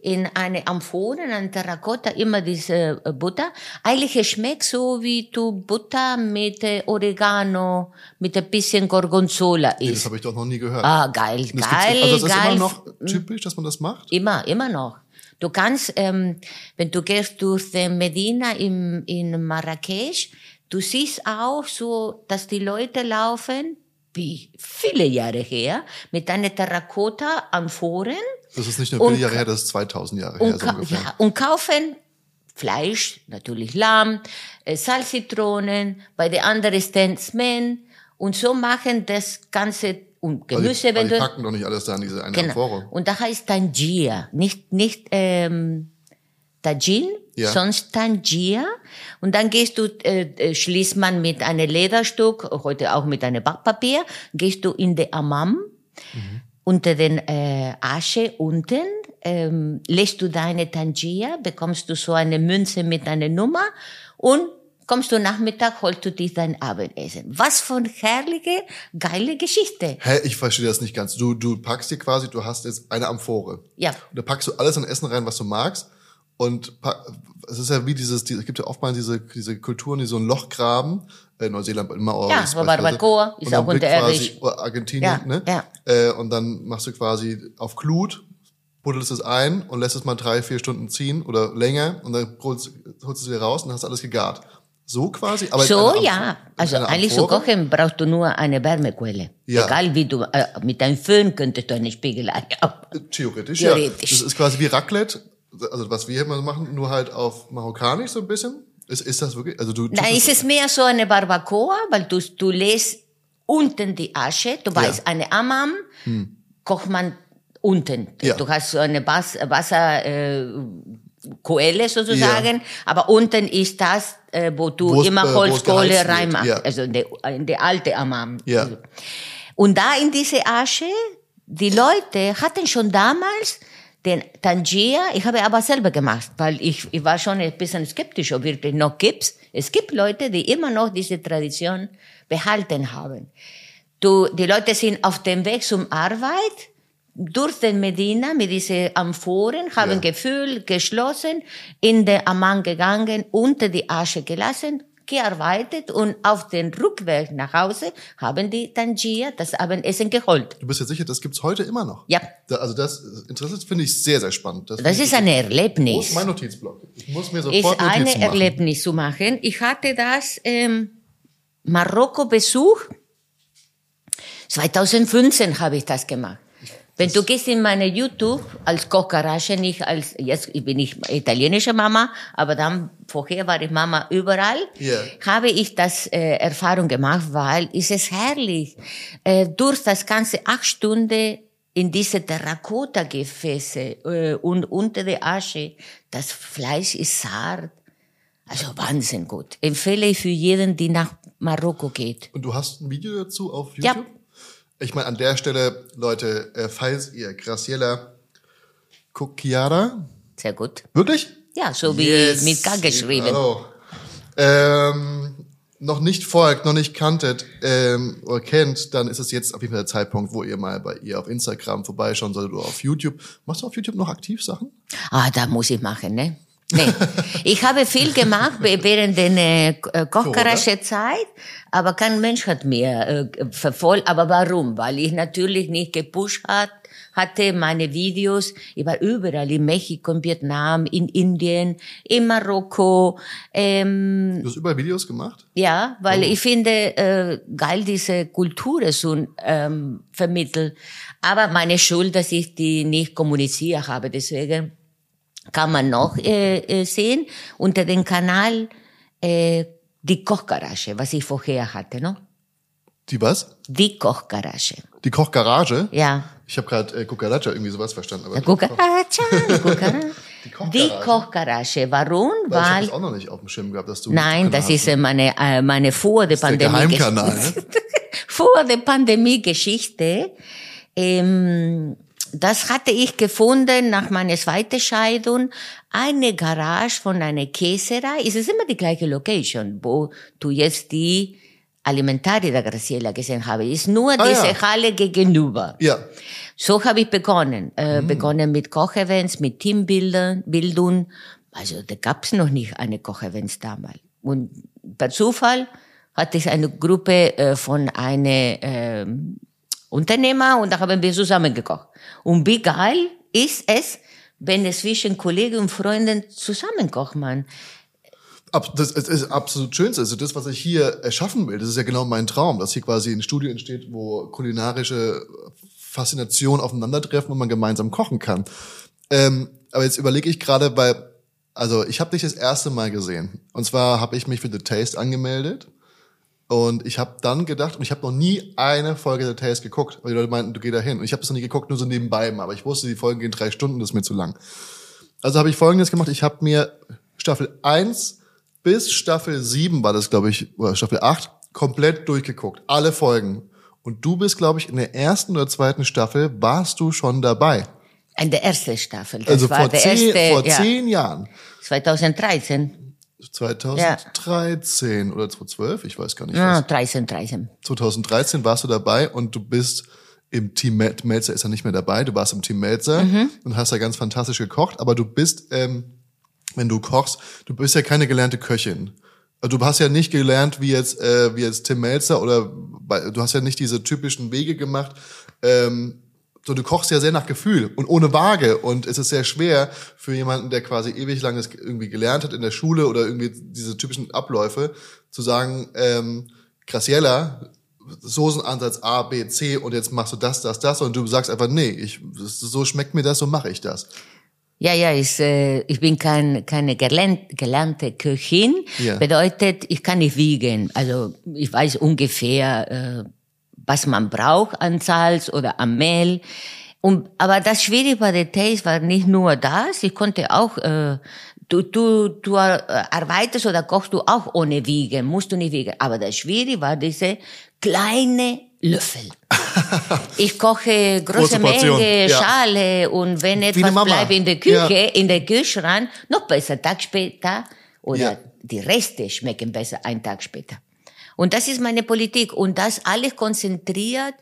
in eine Amphore, in eine Terrakotta immer diese äh, Butter. Eigentlich es schmeckt so wie du Butter mit äh, Oregano, mit ein bisschen Gorgonzola das isst. habe ich doch noch nie gehört. Ah, geil, Das geil, also das ist geil. immer noch typisch, dass man das macht. Immer, immer noch. Du kannst, ähm, wenn du gehst durch den Medina im, in Marrakesch, du siehst auch so, dass die Leute laufen, wie viele Jahre her, mit einer Terrakotta-Amphoren Das ist nicht nur viele Jahre her, das ist 2000 Jahre her und, so ungefähr. ja, und kaufen Fleisch, natürlich Lamm, äh, Salzitronen, bei der anderen Stanzmen und so machen das Ganze und Weil Gemüse, die, weil wenn die du packen doch nicht alles da in diese eine Genau. Amphore. Und da heißt Tangier, nicht, nicht ähm, Tajin, Ja. sonst Tangier. Und dann gehst du, äh, äh, schließt man mit einem Lederstück, heute auch mit einem Backpapier, gehst du in die Amam, unter den äh, Asche unten, ähm, lässt du deine Tangier, bekommst du so eine Münze mit einer Nummer und kommst du Nachmittag, holst du dich dein Abendessen. Was für eine herrliche, geile Geschichte. Hä, ich verstehe das nicht ganz. Du, du packst dir quasi, du hast jetzt eine Amphore. Ja. Und da packst du alles an Essen rein, was du magst. Und pa- es ist ja wie dieses, die- es gibt ja oftmals diese, diese Kulturen, die so ein Loch graben. Äh, Neuseeland immer auch. Ja, so Barbacoa ist auch unterirdisch. Quasi, Argentinien, Ja, ne? ja. Äh, und dann machst du quasi auf Glut, buddelst es ein und lässt es mal drei, vier Stunden ziehen oder länger und dann holst, holst du es wieder raus und hast alles gegart. So quasi? Aber in So, ja. In Also eigentlich zu Amphore? kochen brauchst du nur eine Wärmequelle. Ja. Egal wie du, äh, mit einem Föhn könntest du eine Spiegelei haben. Theoretisch, Theoretisch. ja. Das ist quasi wie Raclette, also was wir immer machen, nur halt auf marokkanisch so ein bisschen. Ist, ist das wirklich, also du... Nein, ist es mehr so eine Barbacoa, weil du, du lässt unten die Asche, du weißt, eine Amam kocht man unten. Ja. Du hast so eine Bas Wasser, äh, Koelle sozusagen, aber unten ist das, äh, wo du es, immer äh, Holzkohle wird, reinmachst, ja. also in die, in die alte Amam. Ja. Und da in diese Asche, die Leute hatten schon damals den Tangier, ich habe aber selber gemacht, weil ich, ich war schon ein bisschen skeptisch, ob wirklich noch gibt's. Es gibt Leute, die immer noch diese Tradition behalten haben. Du, die Leute sind auf dem Weg zum Arbeit, durch den Medina mit diesen Amphoren, haben Ja. gefüllt, geschlossen, in den Amman gegangen, unter die Asche gelassen, gearbeitet und auf den Rückweg nach Hause haben die Tangier das Abendessen geholt. Du bist ja sicher, das gibt's heute immer noch. Ja. Da, also das interessant finde ich sehr, sehr spannend. Das finde ist ein Wo Erlebnis. ist mein Notizblock? Ich muss mir Ist sofort ein Notizen machen. Erlebnis zu machen. Ich hatte das ähm, Marokko-Besuch. 2015 habe ich das gemacht. Wenn du gehst in meine YouTube als Kochgarage, nicht als, jetzt bin ich italienische Mama, aber dann vorher war ich Mama überall, Ja. habe ich das äh, Erfahrung gemacht, weil es ist herrlich, äh, durch das ganze acht Stunden in diese Terrakotta-Gefäße äh, und unter der Asche, das Fleisch ist zart, also Wahnsinn gut. Empfehle ich für jeden, die nach Marokko geht. Und du hast ein Video dazu auf Ja. Ich meine, an der Stelle, Leute, äh, falls ihr Graciela Cucchiara, Sehr gut. wirklich? Ja, so wie Yes. mit K geschrieben. Oh. Ähm, noch nicht folgt, noch nicht kanntet ähm, oder kennt, dann ist es jetzt auf jeden Fall der Zeitpunkt, wo ihr mal bei ihr auf Instagram vorbeischauen solltet oder auf YouTube. Machst du auf YouTube noch aktiv Sachen? Ah, da muss ich machen, ne? Nee. Ich habe viel gemacht während der äh, Kochgarage-Zeit, aber kein Mensch hat mir äh, verfolgt. Aber warum? Weil ich natürlich nicht gepusht hat, hatte meine Videos. Ich war überall in Mexiko, in Vietnam, in Indien, in Marokko. Ähm, Du hast überall Videos gemacht? ja, weil ich finde äh, geil diese Kultur so ähm, vermitteln. Aber meine Schuld, dass ich die nicht kommuniziert habe, deswegen kann man noch äh, äh, sehen unter dem Kanal äh, die Kochgarage, was ich vorher hatte, no? Die was? Die Kochgarage. Die Kochgarage? Ja. Ich habe gerade äh, Cucaracha irgendwie sowas verstanden. Aber Die Kochgarage. Die Kochgarage. Die Kochgarage. Warum? Weil ich habe Weil das auch noch nicht auf dem Schirm gehabt, dass du Nein, das ist äh, meine äh, meine vor der der Pandemie Geheimkanal. Ne? vor der Pandemie-Geschichte. Ähm, das hatte ich gefunden nach meiner zweiten Scheidung. Eine Garage von einer Käserei. Es ist immer die gleiche Location, wo du jetzt die Alimentaria der Graciela gesehen habe. Ist nur Ah, diese ja. Halle gegenüber. Ja. So habe ich begonnen. Äh, Begonnen mit Kochevents, mit Teambildern, Bildung. Also da gab's noch nicht eine Kochevents damals. Und per Zufall hatte ich eine Gruppe äh, von einem ähm, Unternehmer und da haben wir zusammen gekocht. Und wie geil ist es, wenn es zwischen Kollegen und Freunden zusammen kocht man. Das ist absolut schönste. Also das, was ich hier erschaffen will, das ist ja genau mein Traum, dass hier quasi ein Studio entsteht, wo kulinarische Faszination aufeinandertreffen und man gemeinsam kochen kann. Ähm, aber jetzt überlege ich gerade, weil, also ich habe dich das erste Mal gesehen. Und zwar habe ich mich für The Taste angemeldet. Und ich habe dann gedacht, und ich habe noch nie eine Folge The Taste geguckt, weil die Leute meinten, du geh da hin. Und ich habe das noch nie geguckt, nur so nebenbei mal. Aber ich wusste, die Folgen gehen drei Stunden, das ist mir zu lang. Also habe ich folgendes gemacht. Ich habe mir Staffel 1 bis Staffel 7 war das, glaube ich, oder Staffel 8, komplett durchgeguckt. Alle Folgen. Und du bist, glaube ich, in der ersten oder zweiten Staffel warst du schon dabei. In der ersten Staffel. Das Also war vor, der zehn, erste, vor ja, zehn Jahren. 2013. 2013 oder 2012, ich weiß gar nicht. Ja, was. 13, 13. 2013 warst du dabei und du bist im Team Mel Melzer ist ja nicht mehr dabei, du warst im Team Melzer Mhm. und hast da ganz fantastisch gekocht, aber du bist, ähm, wenn du kochst, du bist ja keine gelernte Köchin. Also Du hast ja nicht gelernt, wie jetzt, äh, wie jetzt Tim Melzer oder bei, du hast ja nicht diese typischen Wege gemacht. Ähm, so, du kochst ja sehr nach Gefühl und ohne Waage. Und es ist sehr schwer für jemanden, der quasi ewig lang das irgendwie gelernt hat in der Schule oder irgendwie diese typischen Abläufe, zu sagen, ähm, Graciela, Soßenansatz A, B, C und jetzt machst du das, das, das und du sagst einfach, nee, ich, so schmeckt mir das, so mache ich das. Ja, ja, ist, äh, ich bin kein, keine gelernt, gelernte Köchin. Ja. Bedeutet, ich kann nicht wiegen. Also ich weiß ungefähr, äh, was man braucht an Salz oder an Mehl. Und, aber das Schwierige bei der Taste war nicht nur das. Ich konnte auch, äh, du, du, du äh, arbeitest oder kochst du auch ohne Wiegen, musst du nicht wiegen. Aber das Schwierige war diese kleine Löffel. Ich koche große, Große Menge, ja. Schale und wenn etwas bleibt in der Küche, Ja. in der Kühlschrank, noch besser, Tag später oder Ja. die Reste schmecken besser einen Tag später. Und das ist meine Politik und das alles konzentriert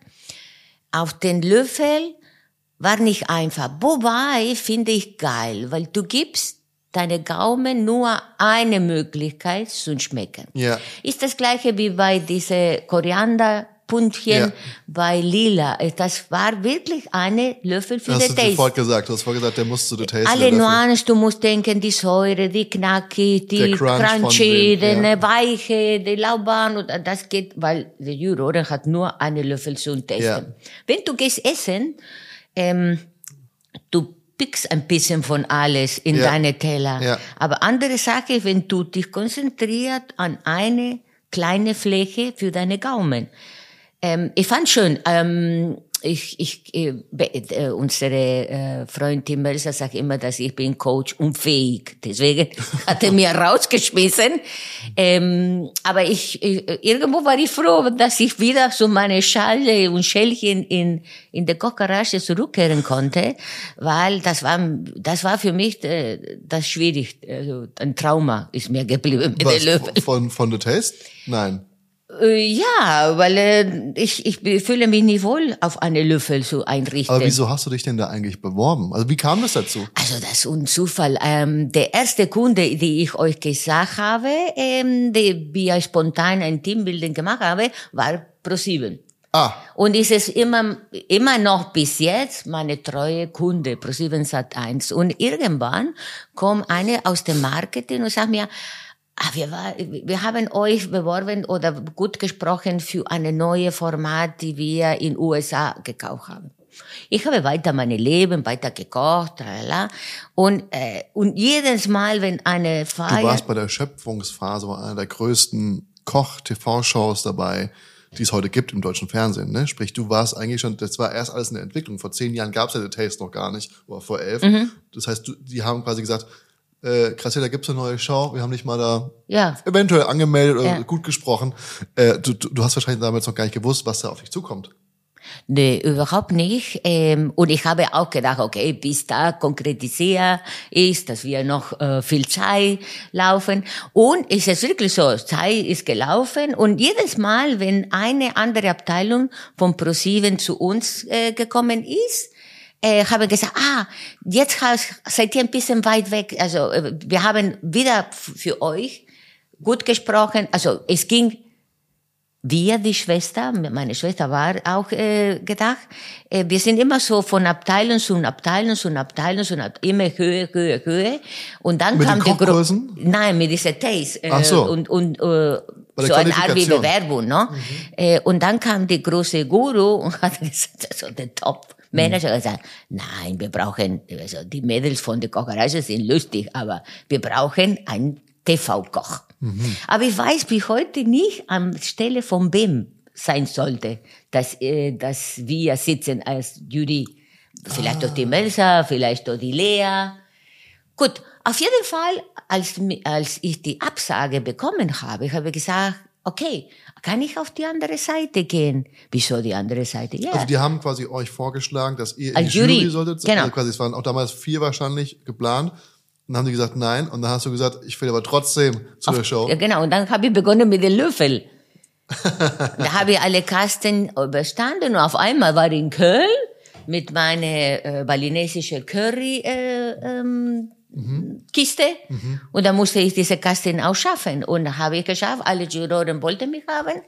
auf den Löffel war nicht einfach. Wobei finde ich geil, weil du gibst deine Gaumen nur eine Möglichkeit zu schmecken. Ja. Ist das gleiche wie bei diese Korianderpünktchen Ja. bei Lila. Das war wirklich eine Löffel für Das den hast du Taste. sofort gesagt. Du hast vorher gesagt, der muss zu The Taste. Alle der. Nuancen, du musst denken, die Säure, die Knacki, die Der Crunch Crunchy, dem, die ja. Weiche, die Lauban, und das geht, weil der Juror hat nur eine Löffel zu testen. Ja. Wenn du gehst essen, ähm, du pickst ein bisschen von alles in Ja. deine Teller. Ja. Aber andere Sache, wenn du dich konzentriert an eine kleine Fläche für deine Gaumen. Ähm, ich fand schön, ähm, ich, ich, äh, äh, unsere äh, Freund Tim Melzer sagt immer, dass ich bin Coach unfähig. Deswegen hat er mir rausgeschmissen. Ähm, aber ich, ich, irgendwo war ich froh, dass ich wieder so meine Schale und Schälchen in, in der Kochgarage zurückkehren konnte, weil das war, das war für mich äh, das schwierig. Also ein Trauma ist mir geblieben mit Was, Löffel. von, von The Taste? Nein. Äh, Ja, weil äh, ich, ich fühle mich nicht wohl, auf eine Löffel zu einrichten. Aber wieso hast du dich denn da eigentlich beworben? Also wie kam das dazu? Also das ist ein Zufall. Ähm, der erste Kunde, die ich euch gesagt habe, ähm, die wir spontan ein Teambuilding gemacht habe, war ProSieben. Ah, Und ist es immer, immer noch bis jetzt meine treue Kunde, ProSieben Sat 1. Und irgendwann kommt eine aus dem Marketing und sagt mir, ah, wir, war, wir haben euch beworben oder gut gesprochen für eine neue Format, die wir in USA gekauft haben. Ich habe weiter mein Leben, weiter gekocht, tralala. und äh, und jedes Mal, wenn eine du Feier, warst bei der Schöpfungsphase einer der größten Koch-TV-Shows dabei, die es heute gibt im deutschen Fernsehen. Ne? Sprich, du warst eigentlich schon, das war erst alles in der Entwicklung. Vor zehn Jahren gab es ja The Taste noch gar nicht, oder vor elf. Mhm. Das heißt, du, die haben quasi gesagt, äh, Krassi, da gibt's eine neue Show, wir haben dich mal da ja, eventuell angemeldet oder Ja. gut gesprochen. Äh, du, du, du hast wahrscheinlich damals noch gar nicht gewusst, was da auf dich zukommt. Nee, überhaupt nicht. Ähm, und ich habe auch gedacht, okay, bis da konkretisiert ist, dass wir noch äh, viel Zeit laufen. Und es ist wirklich so, Zeit ist gelaufen. Und jedes Mal, wenn eine andere Abteilung von ProSieben zu uns äh, gekommen ist, äh, habe ich gesagt, ah, jetzt has- seid ihr ein bisschen weit weg. Also äh, wir haben wieder für euch gut gesprochen. Also es ging wir, die Schwester, meine Schwester war auch äh, gedacht, äh, wir sind immer so von Abteilung zu Abteilung zu Abteilung zu Abteilung, immer Höhe, Höhe, Höhe. Und dann Mit kam die Kochkursen? Nein, mit dieser Taste. Äh, Ach so. Und, und äh, so eine Art wie. Bewerbung, ne? Äh, und dann kam die große Guru und hat gesagt, so der Top. Manager hat gesagt, nein, wir brauchen, also die Mädels von der Kocherei sind lustig, aber wir brauchen einen TV-Koch. Aber ich weiß bis heute nicht am Stelle von wem sein sollte, dass, äh, dass wir sitzen als Jury. Vielleicht durch die Melsa, vielleicht durch die Lea. Gut, auf jeden Fall, als, als ich die Absage bekommen habe, habe ich gesagt, okay, kann ich auf die andere Seite gehen? Wieso die andere Seite? Ja. Also die haben quasi euch vorgeschlagen, dass ihr in Als die Jury, Jury, solltet. genau. Also quasi, es waren auch damals vier wahrscheinlich geplant. Und dann haben die gesagt, nein. Und dann hast du gesagt, ich will aber trotzdem zu der Show. Ja, genau. Und dann habe ich begonnen mit den Löffel. da habe ich alle Kasten überstanden und auf einmal war ich in Köln mit meiner äh, balinesischen Curry äh, ähm, Kiste und da musste ich diese Kasten auch schaffen und da habe ich geschafft. Alle Juroren wollten mich haben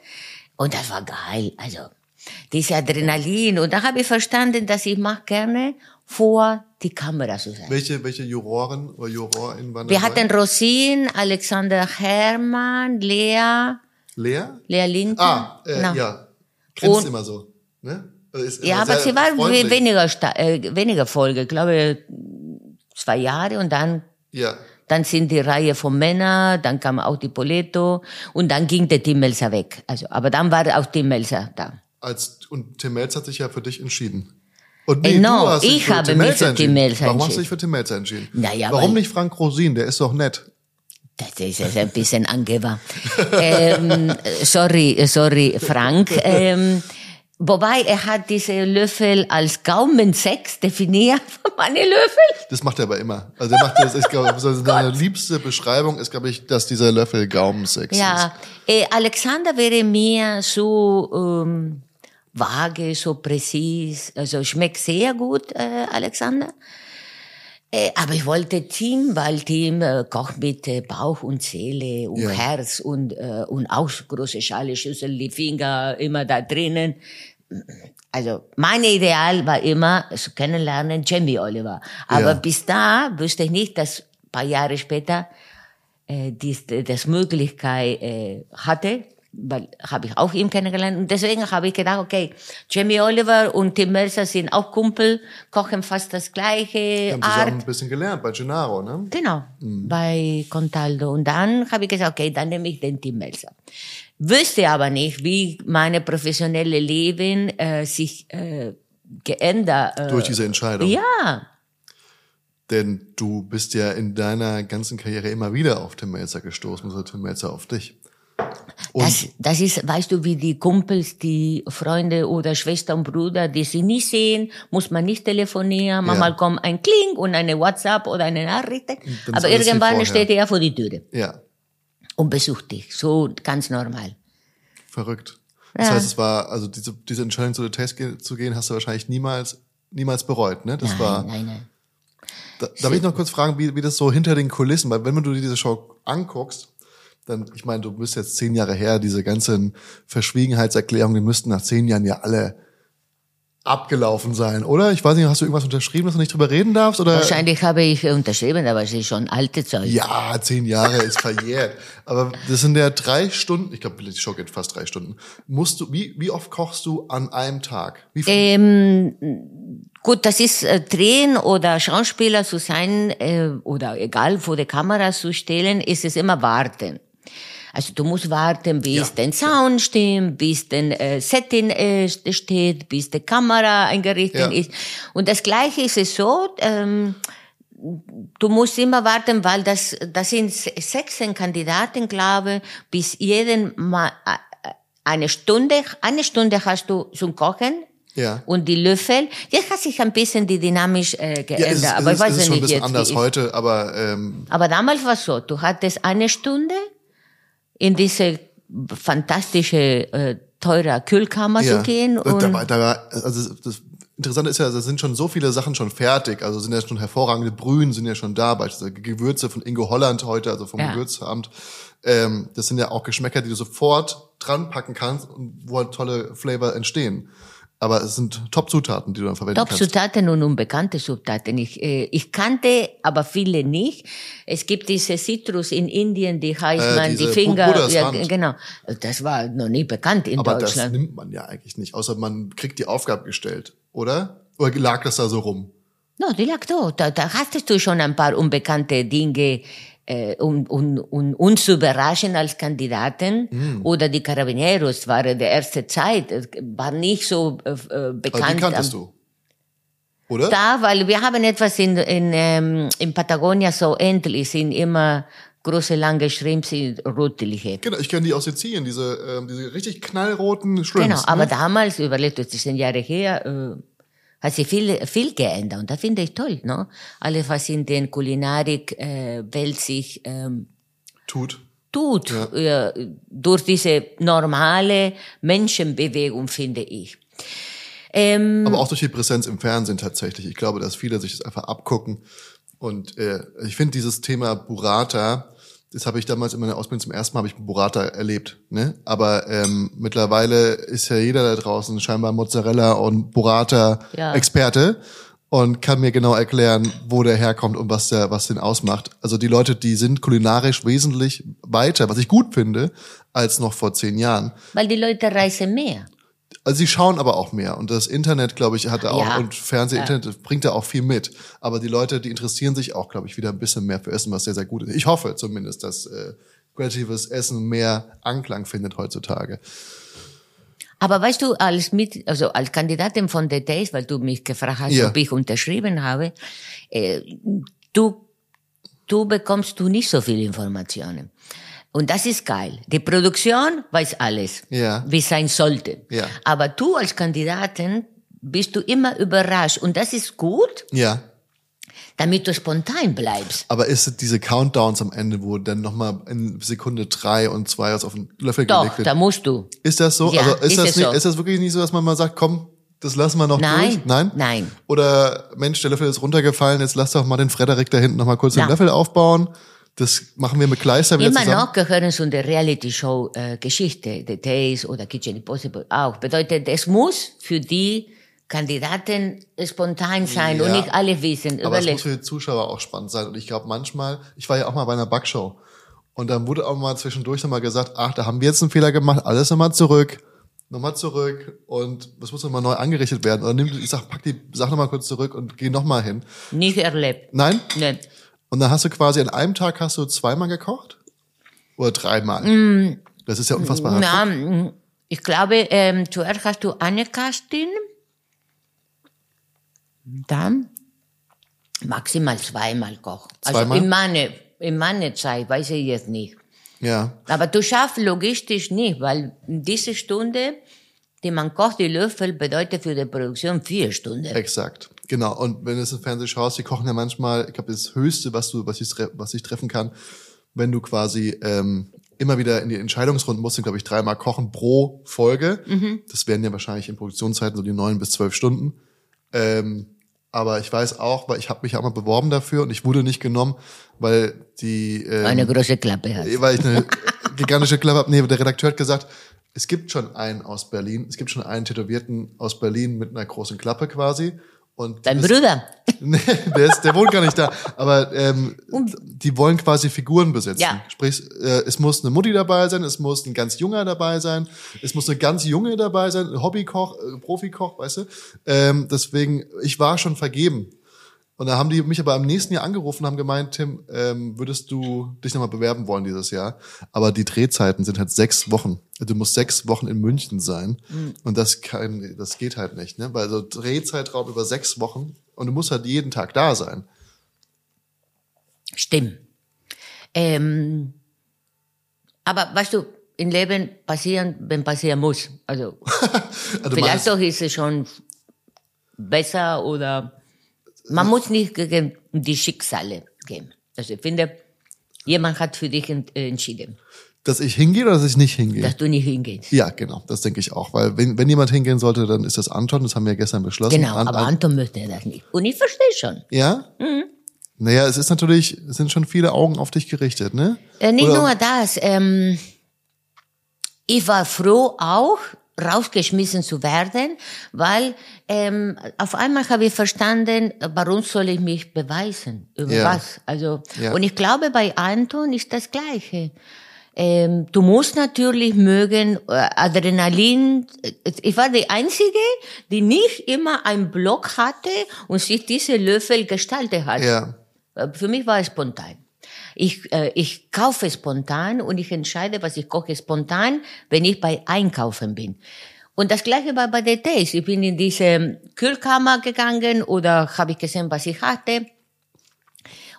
und das war geil. Also diese Adrenalin und da habe ich verstanden, dass ich mag gerne vor die Kamera zu sein. Welche, welche Juroren oder Jurorin waren Wir hatten Rosin, Alexander Hermann, Lea, Lea? Lea Linton. Ah, äh, ja. Grinst immer so. Ne? Ist Ja, aber sie war weniger, äh, weniger Folge, ich glaube zwei Jahre und dann, Ja. dann sind die Reihe von Männern, dann kam auch die Poleto und dann ging der Tim Melzer weg. Also, aber dann war auch Tim Melzer da. Als, und Tim Melz hat sich ja für dich entschieden. Und Äh, no, ich habe mich Melzer für Tim entschieden. Melzer Warum hast du entschieden. dich für Tim Melzer entschieden? Naja, Warum nicht Frank Rosin? Der ist doch nett. Das ist jetzt ein bisschen Angeber. ähm, sorry, sorry, Frank. Ähm, wobei er hat diese Löffel als Gaumensex definiert, meine Löffel. Das macht er aber immer. Also er macht das, ich glaube, seine liebste Beschreibung ist, glaube ich, dass dieser Löffel Gaumensex ist. Ja, äh, Alexander wäre mir so ähm, vage, so präzis. Also schmeckt sehr gut, äh, Alexander. Äh, aber ich wollte Team, weil Team äh, kocht mit äh, Bauch und Seele und Ja. Herz und, äh, und auch große Schale, Schüssel, die Finger immer da drinnen. Also mein Ideal war immer zu kennenlernen Jamie Oliver. Aber Ja. bis da wüsste ich nicht, dass ein paar Jahre später äh, dies, das Möglichkeit äh, hatte, weil habe ich auch ihn kennengelernt. Und deswegen habe ich gedacht, okay, Jamie Oliver und Tim Melzer sind auch Kumpel, kochen fast das gleiche haben Art. zusammen ein bisschen gelernt bei Gennaro, ne? Genau, bei Contaldo. Und dann habe ich gesagt, okay, dann nehme ich den Tim Melzer. Wüsste aber nicht, wie meine professionelle Leben äh, sich äh, geändert. Äh, Durch diese Entscheidung. ja, Denn du bist ja in deiner ganzen Karriere immer wieder auf Tim Melzer gestoßen, also Tim Melzer auf dich. Und das, das ist, weißt du, wie die Kumpels, die Freunde oder Schwester und Bruder, die sie nicht sehen, muss man nicht telefonieren. Manchmal kommt ein Kling und eine WhatsApp oder eine Nachricht. Aber irgendwann steht er vor die Türe ja, und besucht dich. So ganz normal. verrückt. Das Ja. heißt, es war, also diese, diese Entscheidung zu Details zu gehen, hast du wahrscheinlich niemals, niemals bereut, ne? Das nein, war, nein, nein. Da, darf ich noch kurz fragen, wie, wie das so hinter den Kulissen, weil wenn du dir diese Show anguckst, dann, ich meine, du bist jetzt zehn Jahre her, diese ganzen Verschwiegenheitserklärungen, die müssten nach zehn Jahren ja alle abgelaufen sein, oder? Ich weiß nicht, hast du irgendwas unterschrieben, dass du nicht drüber reden darfst? Oder? Wahrscheinlich habe ich unterschrieben, aber es ist schon alte Zeug. Ja, zehn Jahre ist verjährt. Aber das sind ja drei Stunden, ich glaube, die Show geht fast drei Stunden. Musst du, wie, wie oft kochst du an einem Tag? Wie viel? Ähm, gut, das ist äh, Drehen oder Schauspieler zu sein äh, oder egal vor der Kamera zu stellen, ist es immer warten. Also du musst warten, bis Ja, der Sound stimmt, bis der äh, Setting äh, steht, bis die Kamera eingerichtet Ja. ist. Und das Gleiche ist es so, ähm, du musst immer warten, weil das, das sind 16 Kandidaten, glaube bis jeden mal eine Stunde, eine Stunde hast du zum Kochen. Ja. Und die Löffel, jetzt hat sich ein bisschen die Dynamisch äh, geändert, Ja, es, aber es, ich weiß es ist schon ein nicht bisschen jetzt. anders heute, aber ähm. Aber damals war es so, du hattest eine Stunde in diese fantastische, äh, teure Kühlkammer zu gehen und da, war- da, war- also das Interessante ist ja, da sind schon so viele Sachen schon fertig. Also sind ja schon hervorragende Brühen sind ja schon da, beispielsweise Gewürze von Ingo Holland heute, also vom Ja. Gewürzamt. Ähm, das sind ja auch Geschmäcker, die du sofort dran packen kannst und wo halt tolle Flavor entstehen. Aber es sind Top-Zutaten, die du dann verwenden kannst. Top-Zutaten und unbekannte Zutaten. Ich, äh, ich kannte aber viele nicht. Es gibt diese Citrus in Indien, die heißt Äh, man die Finger. Ja, genau. Das war noch nie bekannt in Aber das Deutschland. nimmt man ja eigentlich nicht, außer man kriegt die Aufgabe gestellt, oder? Oder lag das da so rum? No, die lag da. da. Da hattest du schon ein paar unbekannte Dinge, äh, um, um, um uns zu überraschen als Kandidaten. Mm. Oder die Carabineros waren der erste Zeit, war nicht so äh, äh, Aber bekannt. die kanntest du. Oder? Da, weil wir haben etwas in, in, ähm, in Patagonia so ähnlich, sind immer große, lange Shrimps, sind rotliche. Genau, ich kenne die aus Sizilien, diese, ähm, diese richtig knallroten Shrimps. Genau, aber ne? damals, überlegt, das zehn Jahre her, äh, hat sich viel, viel geändert. Und das finde ich toll, ne? Alles, was in den Kulinarik-Welt äh, Welt sich ähm, tut. tut, äh, durch diese normale Menschenbewegung, finde ich. Ähm, Aber auch durch die Präsenz im Fernsehen tatsächlich. Ich glaube, dass viele sich das einfach abgucken. Und äh, ich finde dieses Thema Burrata, das habe ich damals in meiner Ausbildung zum ersten Mal habe ich Burrata erlebt. Ne? Aber ähm, mittlerweile ist ja jeder da draußen scheinbar Mozzarella und Burrata Ja. Experte und kann mir genau erklären, wo der herkommt und was der was den ausmacht. Also die Leute, die sind kulinarisch wesentlich weiter, was ich gut finde, als noch vor zehn Jahren. weil die Leute reisen mehr. Also sie schauen aber auch mehr und das Internet, glaube ich, hat da auch Ja. und Fernsehen, Internet bringt da auch viel mit. Aber die Leute, die interessieren sich auch, glaube ich, wieder ein bisschen mehr für Essen, was sehr sehr gut ist. Ich hoffe zumindest, dass äh, kreatives Essen mehr Anklang findet heutzutage. Aber weißt du, als mit, also als Kandidatin von Details, weil du mich gefragt hast, Ja. ob ich unterschrieben habe, äh, du, du bekommst du nicht so viel Informationen. Und das ist geil. Die Produktion weiß alles, Ja. wie es sein sollte. Ja. Aber du als Kandidatin bist du immer überrascht. Und das ist gut, Ja. damit du spontan bleibst. Aber ist es diese Countdowns am Ende, wo dann nochmal in Sekunde drei und zwei was auf den Löffel Doch, gelegt da wird? musst du. Ist das so? Ja, also ist, ist das nicht, so. ist das wirklich nicht so, dass man mal sagt, komm, das lassen wir noch Nein, durch? Nein? nein. Oder Mensch, der Löffel ist runtergefallen, jetzt lass doch mal den Frederik da hinten noch mal kurz den Ja. Löffel aufbauen. Das machen wir mit Kleister wieder Immer zusammen. noch gehören zu der Reality-Show-Geschichte, Details oder Kitchen Impossible auch. Bedeutet, es muss für die Kandidaten spontan sein und Ja. nicht alle wissen. Aber es muss für die Zuschauer auch spannend sein. Und ich glaube manchmal, ich war ja auch mal bei einer Backshow. Und dann wurde auch mal zwischendurch nochmal gesagt, ach, da haben wir jetzt einen Fehler gemacht, alles nochmal zurück, nochmal zurück und das muss nochmal neu angerichtet werden. Oder nimm, ich sag, pack die Sache nochmal kurz zurück und geh nochmal hin. Nicht erlebt. Nein? Nee. Und dann hast du quasi an einem Tag hast du zweimal gekocht? Oder dreimal? Das ist ja unfassbar. Na, mm, ich glaube, ähm, zuerst hast du eine Kastin, dann maximal zweimal kochen. Zweimal? Also in meine, in meine Zeit, weiß ich jetzt nicht. Ja. Aber du schaffst logistisch nicht, weil diese Stunde, die man kocht, die Löffel, bedeutet für die Produktion vier Stunden. Exakt. Genau. Und wenn du es im Fernsehen schaust, die kochen ja manchmal, ich glaube, das Höchste, was du, was ich, was ich treffen kann, wenn du quasi ähm, immer wieder in die Entscheidungsrunden musst, glaube ich, dreimal kochen pro Folge. Das wären ja wahrscheinlich in Produktionszeiten so die neun bis zwölf Stunden. Ähm, aber ich weiß auch, weil ich habe mich auch mal beworben dafür und ich wurde nicht genommen, weil die ähm, Eine große Klappe hat. weil ich eine gigantische Klappe habe. Nee, der Redakteur hat gesagt, es gibt schon einen aus Berlin, es gibt schon einen Tätowierten aus Berlin mit einer großen Klappe quasi. Und Dein das- Bruder. Nee, der, ist, der wohnt gar nicht da. Aber ähm, die wollen quasi Figuren besetzen. Ja. Sprich, äh, es muss eine Mutti dabei sein, es muss ein ganz junger dabei sein, es muss eine ganz junge dabei sein, ein Hobbykoch, äh, Profikoch, weißt du. Ähm, deswegen, ich war schon vergeben. Und da haben die mich aber am nächsten Jahr angerufen und haben gemeint, Tim, ähm, würdest du dich nochmal bewerben wollen dieses Jahr? Aber die Drehzeiten sind halt sechs Wochen. Du musst sechs Wochen in München sein. Und das kann, das geht halt nicht, ne? Weil so Drehzeitraum über sechs Wochen und du musst halt jeden Tag da sein. Stimmt. Ähm, aber weißt du, im Leben passieren, wenn passieren muss. Also, Also vielleicht doch ist es schon besser oder man muss nicht gegen die Schicksale gehen. Also ich finde, jemand hat für dich äh, entschieden, dass ich hingehe oder dass ich nicht hingehe? dass du nicht hingehst. ja, genau, das denke ich auch. Weil wenn, wenn jemand hingehen sollte, dann ist das Anton, das haben wir ja gestern beschlossen. Genau, An- aber an- Anton möchte das nicht. Und ich verstehe schon. Ja? Mhm. Naja, es ist natürlich, es sind schon viele Augen auf dich gerichtet, ne? Äh, nicht Oder- nur das. Ähm, ich war froh auch, rausgeschmissen zu werden, weil ähm, auf einmal habe ich verstanden, warum soll ich mich beweisen? Über Ja. was? Also, Ja. und ich glaube, bei Anton ist das Gleiche. Ähm, du musst natürlich mögen, äh, Adrenalin. Ich war die Einzige, die nicht immer einen Block hatte und sich diese Löffel gestaltet hat. Ja. Äh, Für mich war es spontan. Ich, äh, ich kaufe spontan und ich entscheide, was ich koche spontan, wenn ich bei Einkaufen bin. Und das gleiche war bei den Tees. Ich bin in diese Kühlkammer gegangen oder habe ich gesehen, was ich hatte.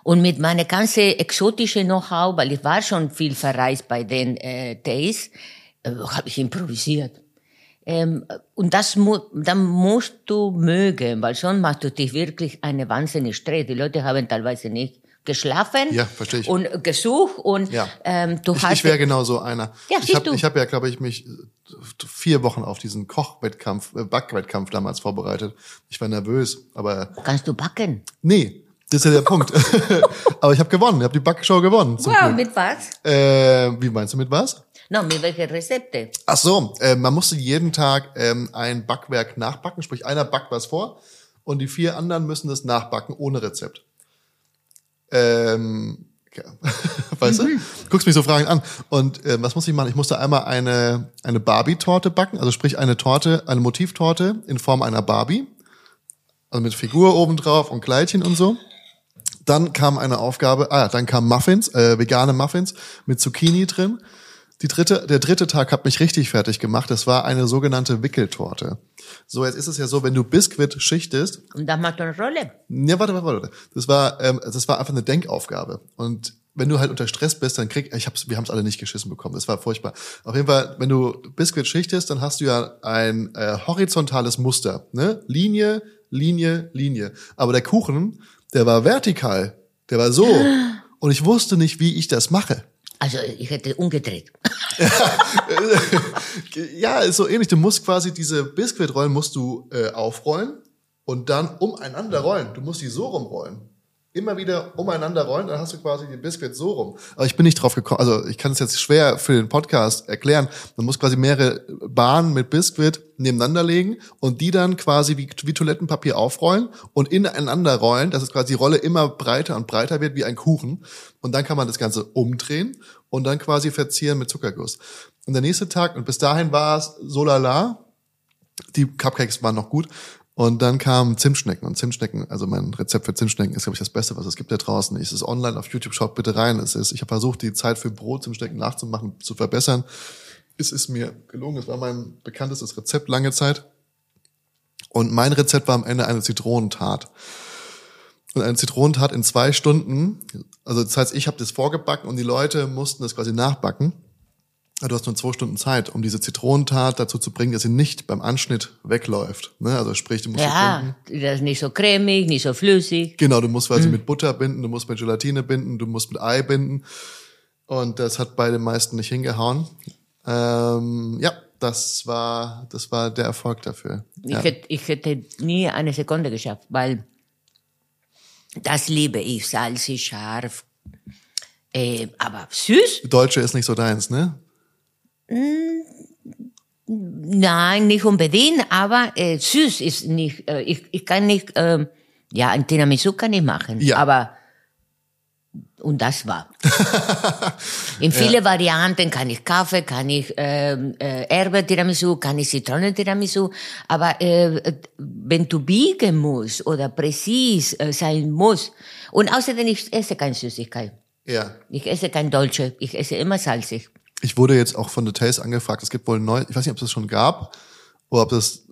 Und mit meiner ganzen exotischen Know-how, weil ich war schon viel verreist bei den äh, Tees, äh, habe ich improvisiert. Ähm, und das mu dann musst du mögen, weil sonst machst du dich wirklich eine wahnsinnige Stress. Die Leute haben teilweise nicht geschlafen Ja, verstehe ich. und gesucht und Ja. ähm, du Ich, hast ich wäre genau so einer. Ja, ich habe ich hab ja, glaube ich, mich äh, vier Wochen auf diesen Kochwettkampf, äh, Backwettkampf damals vorbereitet. Ich war nervös, aber kannst du backen. nee, das ist ja der Punkt. aber ich habe gewonnen, ich habe die Backshow gewonnen. Wow, Glück. mit was? Äh, wie meinst du mit was? No, mit welchen Rezepte? Ach so, äh, man musste jeden Tag ähm, ein Backwerk nachbacken, sprich einer backt was vor und die vier anderen müssen das nachbacken ohne Rezept. Ähm, ja. weißt du? Guckst mich so Fragen an. Und äh, was muss ich machen? Ich musste einmal eine, eine Barbie-Torte backen, also sprich eine Torte, eine Motivtorte in Form einer Barbie. Also mit Figur obendrauf und Kleidchen und so. Dann kam eine Aufgabe, ah, ja, dann kamen Muffins, äh, vegane Muffins mit Zucchini drin. Die dritte, der dritte Tag hat mich richtig fertig gemacht. Das war eine sogenannte Wickeltorte. So, jetzt ist es ja so, wenn du Biskuit schichtest, Und das macht eine Rolle. ja, warte, warte, warte. Das war, ähm, das war einfach eine Denkaufgabe. Und wenn du halt unter Stress bist, dann krieg, ich hab's, wir haben es alle nicht geschissen bekommen. Das war furchtbar. Auf jeden Fall, wenn du Biskuit schichtest, dann hast du ja ein äh, horizontales Muster, ne? Linie, Linie, Linie. Aber der Kuchen, der war vertikal. Der war so. Und ich wusste nicht, wie ich das mache. Also ich hätte umgedreht. Ja, ist so ähnlich. Du musst quasi diese Biskuitrollen musst du äh, aufrollen und dann umeinander rollen. Du musst die so rumrollen. Immer wieder umeinander rollen, dann hast du quasi den Biscuit so rum. Aber ich bin nicht drauf gekommen, also ich kann es jetzt schwer für den Podcast erklären. Man muss quasi mehrere Bahnen mit Biscuit nebeneinander legen und die dann quasi wie, wie Toilettenpapier aufrollen und ineinander rollen, dass es quasi die Rolle immer breiter und breiter wird wie ein Kuchen. Und dann kann man das Ganze umdrehen und dann quasi verzieren mit Zuckerguss. Und der nächste Tag, und bis dahin war es so lala, die Cupcakes waren noch gut. Und dann kamen Zimtschnecken und Zimtschnecken, also mein Rezept für Zimtschnecken ist, glaube ich, das Beste, was es gibt da draußen. Es ist online auf YouTube, schaut bitte rein. Es ist, ich habe versucht, die Zeit für Brot Zimtschnecken nachzumachen, zu verbessern. Es ist mir gelungen. Es war mein bekanntestes Rezept lange Zeit. Und mein Rezept war am Ende eine Zitronentat. Und eine Zitronentat in zwei Stunden, also das heißt, ich habe das vorgebacken und die Leute mussten das quasi nachbacken. Du hast nur zwei Stunden Zeit, um diese Zitronentat dazu zu bringen, dass sie nicht beim Anschnitt wegläuft. Ne? Also sprich, du musst Ja, binden. das ist nicht so cremig, nicht so flüssig. Genau, du musst quasi mit Butter binden, du musst mit Gelatine binden, du musst mit Ei binden. Und das hat bei den meisten nicht hingehauen. Ähm, ja, das war, das war der Erfolg dafür. Ich, Ja. hätte, ich hätte nie eine Sekunde geschafft, weil das liebe ich, salzig, scharf. Äh, aber süß? Deutsche ist nicht so deins, ne? Nein, nicht unbedingt, aber äh, süß ist nicht, äh, ich, ich kann nicht, ähm, ja, ein Tiramisu kann ich machen, Ja. aber und das war. In viele Varianten kann ich Kaffee, kann ich ähm, äh, Erbe-Tiramisu, kann ich Zitronen-Tiramisu, aber äh, wenn du biegen musst oder präzis äh, sein muss und außerdem ich esse keine Süßigkeit. Ja. Ich esse kein Dolce, ich esse immer salzig. Ich wurde jetzt auch von The Taste angefragt. Es gibt wohl neu, ich weiß nicht, ob es das schon gab oder ob das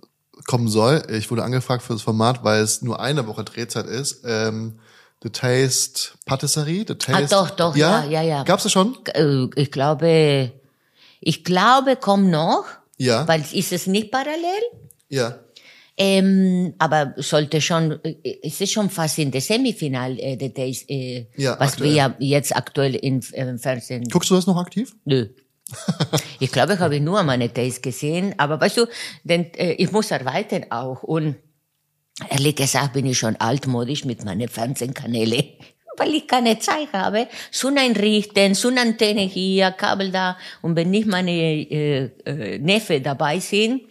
kommen soll. Ich wurde angefragt für das Format, weil es nur eine Woche Drehzeit ist. Ähm, The Taste Patisserie, The Taste. Ah, doch, doch, ja, ja, ja. Gab's das schon? Äh, Ich glaube, ich glaube, kommt noch, Ja. weil ist es nicht parallel. Ja. Ähm, aber sollte schon, äh, es ist schon fast in der Semifinal äh, der Days, äh, Ja, was aktuell. wir ja jetzt aktuell im äh, Fernsehen. Guckst du das noch aktiv? Nö. ich glaube, ich habe nur meine Days gesehen, aber weißt du, denn äh, ich muss arbeiten auch und ehrlich gesagt bin ich schon altmodisch mit meinen Fernsehkanälen, weil ich keine Zeit habe. Sun einrichten, Sun Antenne hier, Kabel da und wenn nicht meine äh, äh, Neffe dabei sind,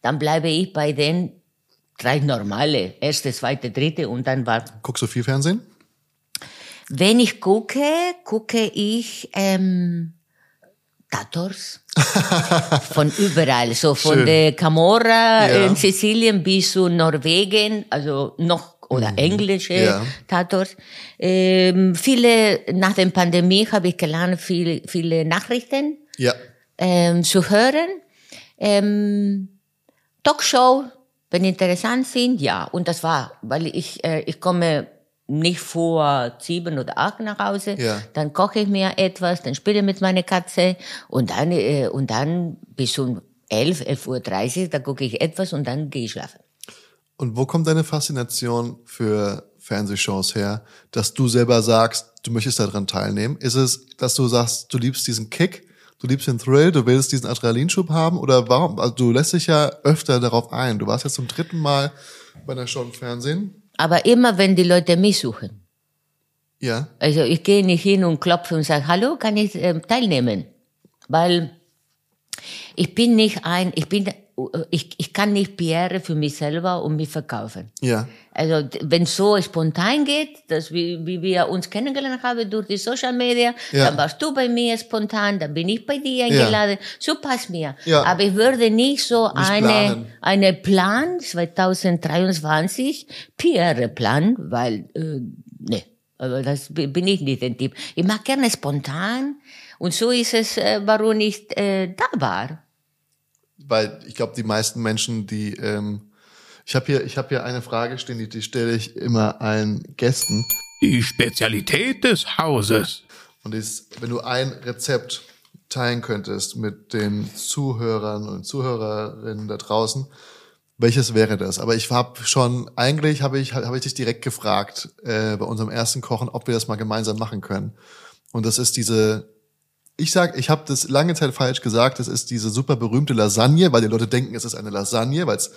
dann bleibe ich bei den drei normale, erste, zweite, dritte und dann war Guckst du viel Fernsehen? wenn ich gucke, gucke ich ähm, Tators. von überall, so von Schön. der Camorra Ja. in Sizilien bis zu Norwegen, also noch oder englische Mhm. Ja. Tators. Ähm, viele nach der Pandemie habe ich gelernt, viel, viele Nachrichten Ja. ähm, zu hören. Ähm, Talkshow, wenn interessant sind, ja. Und das war, weil ich, äh, ich komme nicht vor sieben oder acht nach Hause. Ja. Dann koche ich mir etwas, dann spiele ich mit meiner Katze und dann, äh, und dann bis um elf, elf Uhr, dreißig, da gucke ich etwas und dann gehe ich schlafen. Und wo kommt deine Faszination für Fernsehshows her, dass du selber sagst, du möchtest daran teilnehmen? Ist es, dass du sagst, du liebst diesen Kick, du liebst den Thrill, du willst diesen Adrenalinschub haben? Oder warum? Also du lässt dich ja öfter darauf ein. Du warst jetzt zum dritten Mal bei einer Show im Fernsehen. Aber immer, wenn die Leute mich suchen. Ja. Also ich gehe nicht hin und klopfe und sage, hallo, kann ich ähm, teilnehmen? Weil ich bin nicht ein, ich bin, ich, ich kann nicht PR für mich selber und mich verkaufen. Ja. Also wenn so spontan geht, dass wie, wie wir uns kennengelernt haben durch die Social Media, Ja. dann warst du bei mir spontan, dann bin ich bei dir eingeladen, so passt mir. Ja. Aber ich würde nicht so Nicht eine, planen. eine Plan 2023 PR-Plan, weil äh, nee, aber das bi- bin ich nicht der Typ. Ich mag gerne spontan und so ist es, äh, warum ich äh, da war. Weil ich glaube, die meisten Menschen, die ähm, ich habe hier, ich habe hier eine Frage stehen, die, die stelle ich immer allen Gästen. Die Spezialität des Hauses. Und ist, wenn du ein Rezept teilen könntest mit den Zuhörern und Zuhörerinnen da draußen, welches wäre das? Aber ich habe schon, eigentlich habe ich, habe ich dich direkt gefragt äh, bei unserem ersten Kochen, ob wir das mal gemeinsam machen können. Und das ist diese Ich sag, ich habe das lange Zeit falsch gesagt. Das ist diese super berühmte Lasagne, weil die Leute denken, es ist eine Lasagne, weil es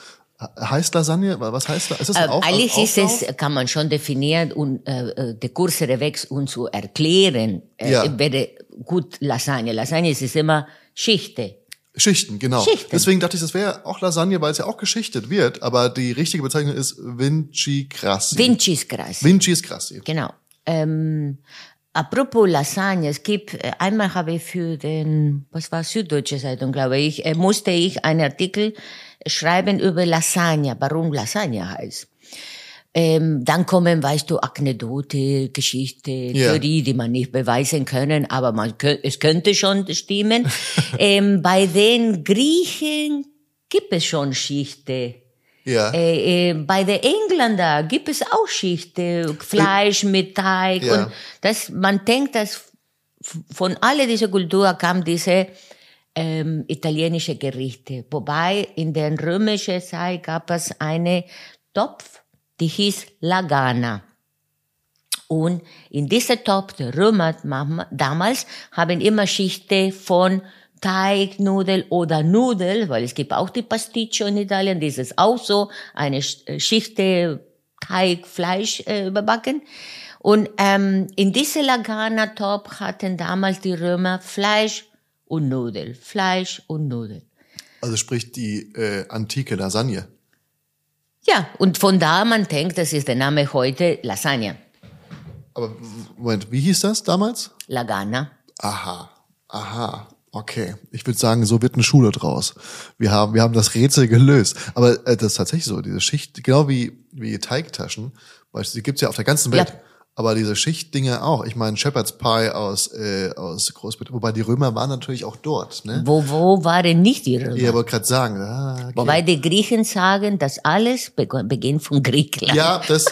heißt Lasagne. Was heißt das? Ist das ein Äh, Auf Eigentlich ist es, kann man schon definieren und äh, äh, der kürzere Weg um zu erklären, äh, Ja. wäre gut Lasagne. Lasagne ist immer Schichte. Schichten, genau. Schichten. Deswegen dachte ich, das wäre auch Lasagne, weil es ja auch geschichtet wird. Aber die richtige Bezeichnung ist Vinci Grassi. Vinci's Gras. Vinci's Grassi. Genau. Ähm, apropos Lasagne, es gibt, äh, einmal habe ich für den, was war Süddeutsche Zeitung, glaube ich, äh, musste ich einen Artikel schreiben über Lasagne, warum Lasagne heißt. Ähm, dann kommen, weißt du, Anekdote, Geschichte, Ja. Theorie, die man nicht beweisen können, aber man es könnte schon stimmen. ähm, bei den Griechen gibt es schon Schichte. Ja. Äh, äh, bei den Engländern gibt es auch Schichten, Fleisch mit Teig. Ja. Und das, man denkt, dass von alle dieser Kultur kam diese ähm, italienische Gerichte. Wobei in der römischen Zeit gab es eine Topf, die hieß Lagana. Und in dieser Topf, der Römer damals, haben immer Schichten von Teig, Nudel oder Nudel, weil es gibt auch die Pasticcio in Italien, das ist auch so, eine äh, Schichte Teig, Fleisch äh, überbacken. Und ähm, in dieser Lagana-Topf hatten damals die Römer Fleisch und Nudel, Fleisch und Nudel. Also sprich die äh, antike Lasagne. Ja, und von da man denkt, das ist der Name heute Lasagne, Aber Moment, wie hieß das damals? Lagana. Aha, aha, okay. Ich würde sagen, so wird eine Schule draus. Wir haben, wir haben das Rätsel gelöst. Aber äh, das ist tatsächlich so, diese Schicht, genau wie, wie Teigtaschen, beispielsweise, gibt's ja auf der ganzen Welt. Ja. Aber diese Schichtdinge auch. Ich meine, Shepherd's Pie aus, äh, aus Großbritannien, wobei die Römer waren natürlich auch dort, ne? Wo, wo waren nicht die Römer? Ich wollte gerade sagen, ah, okay. Wobei die Griechen sagen, dass alles beg- beginnt von Griechenland. Ja, das,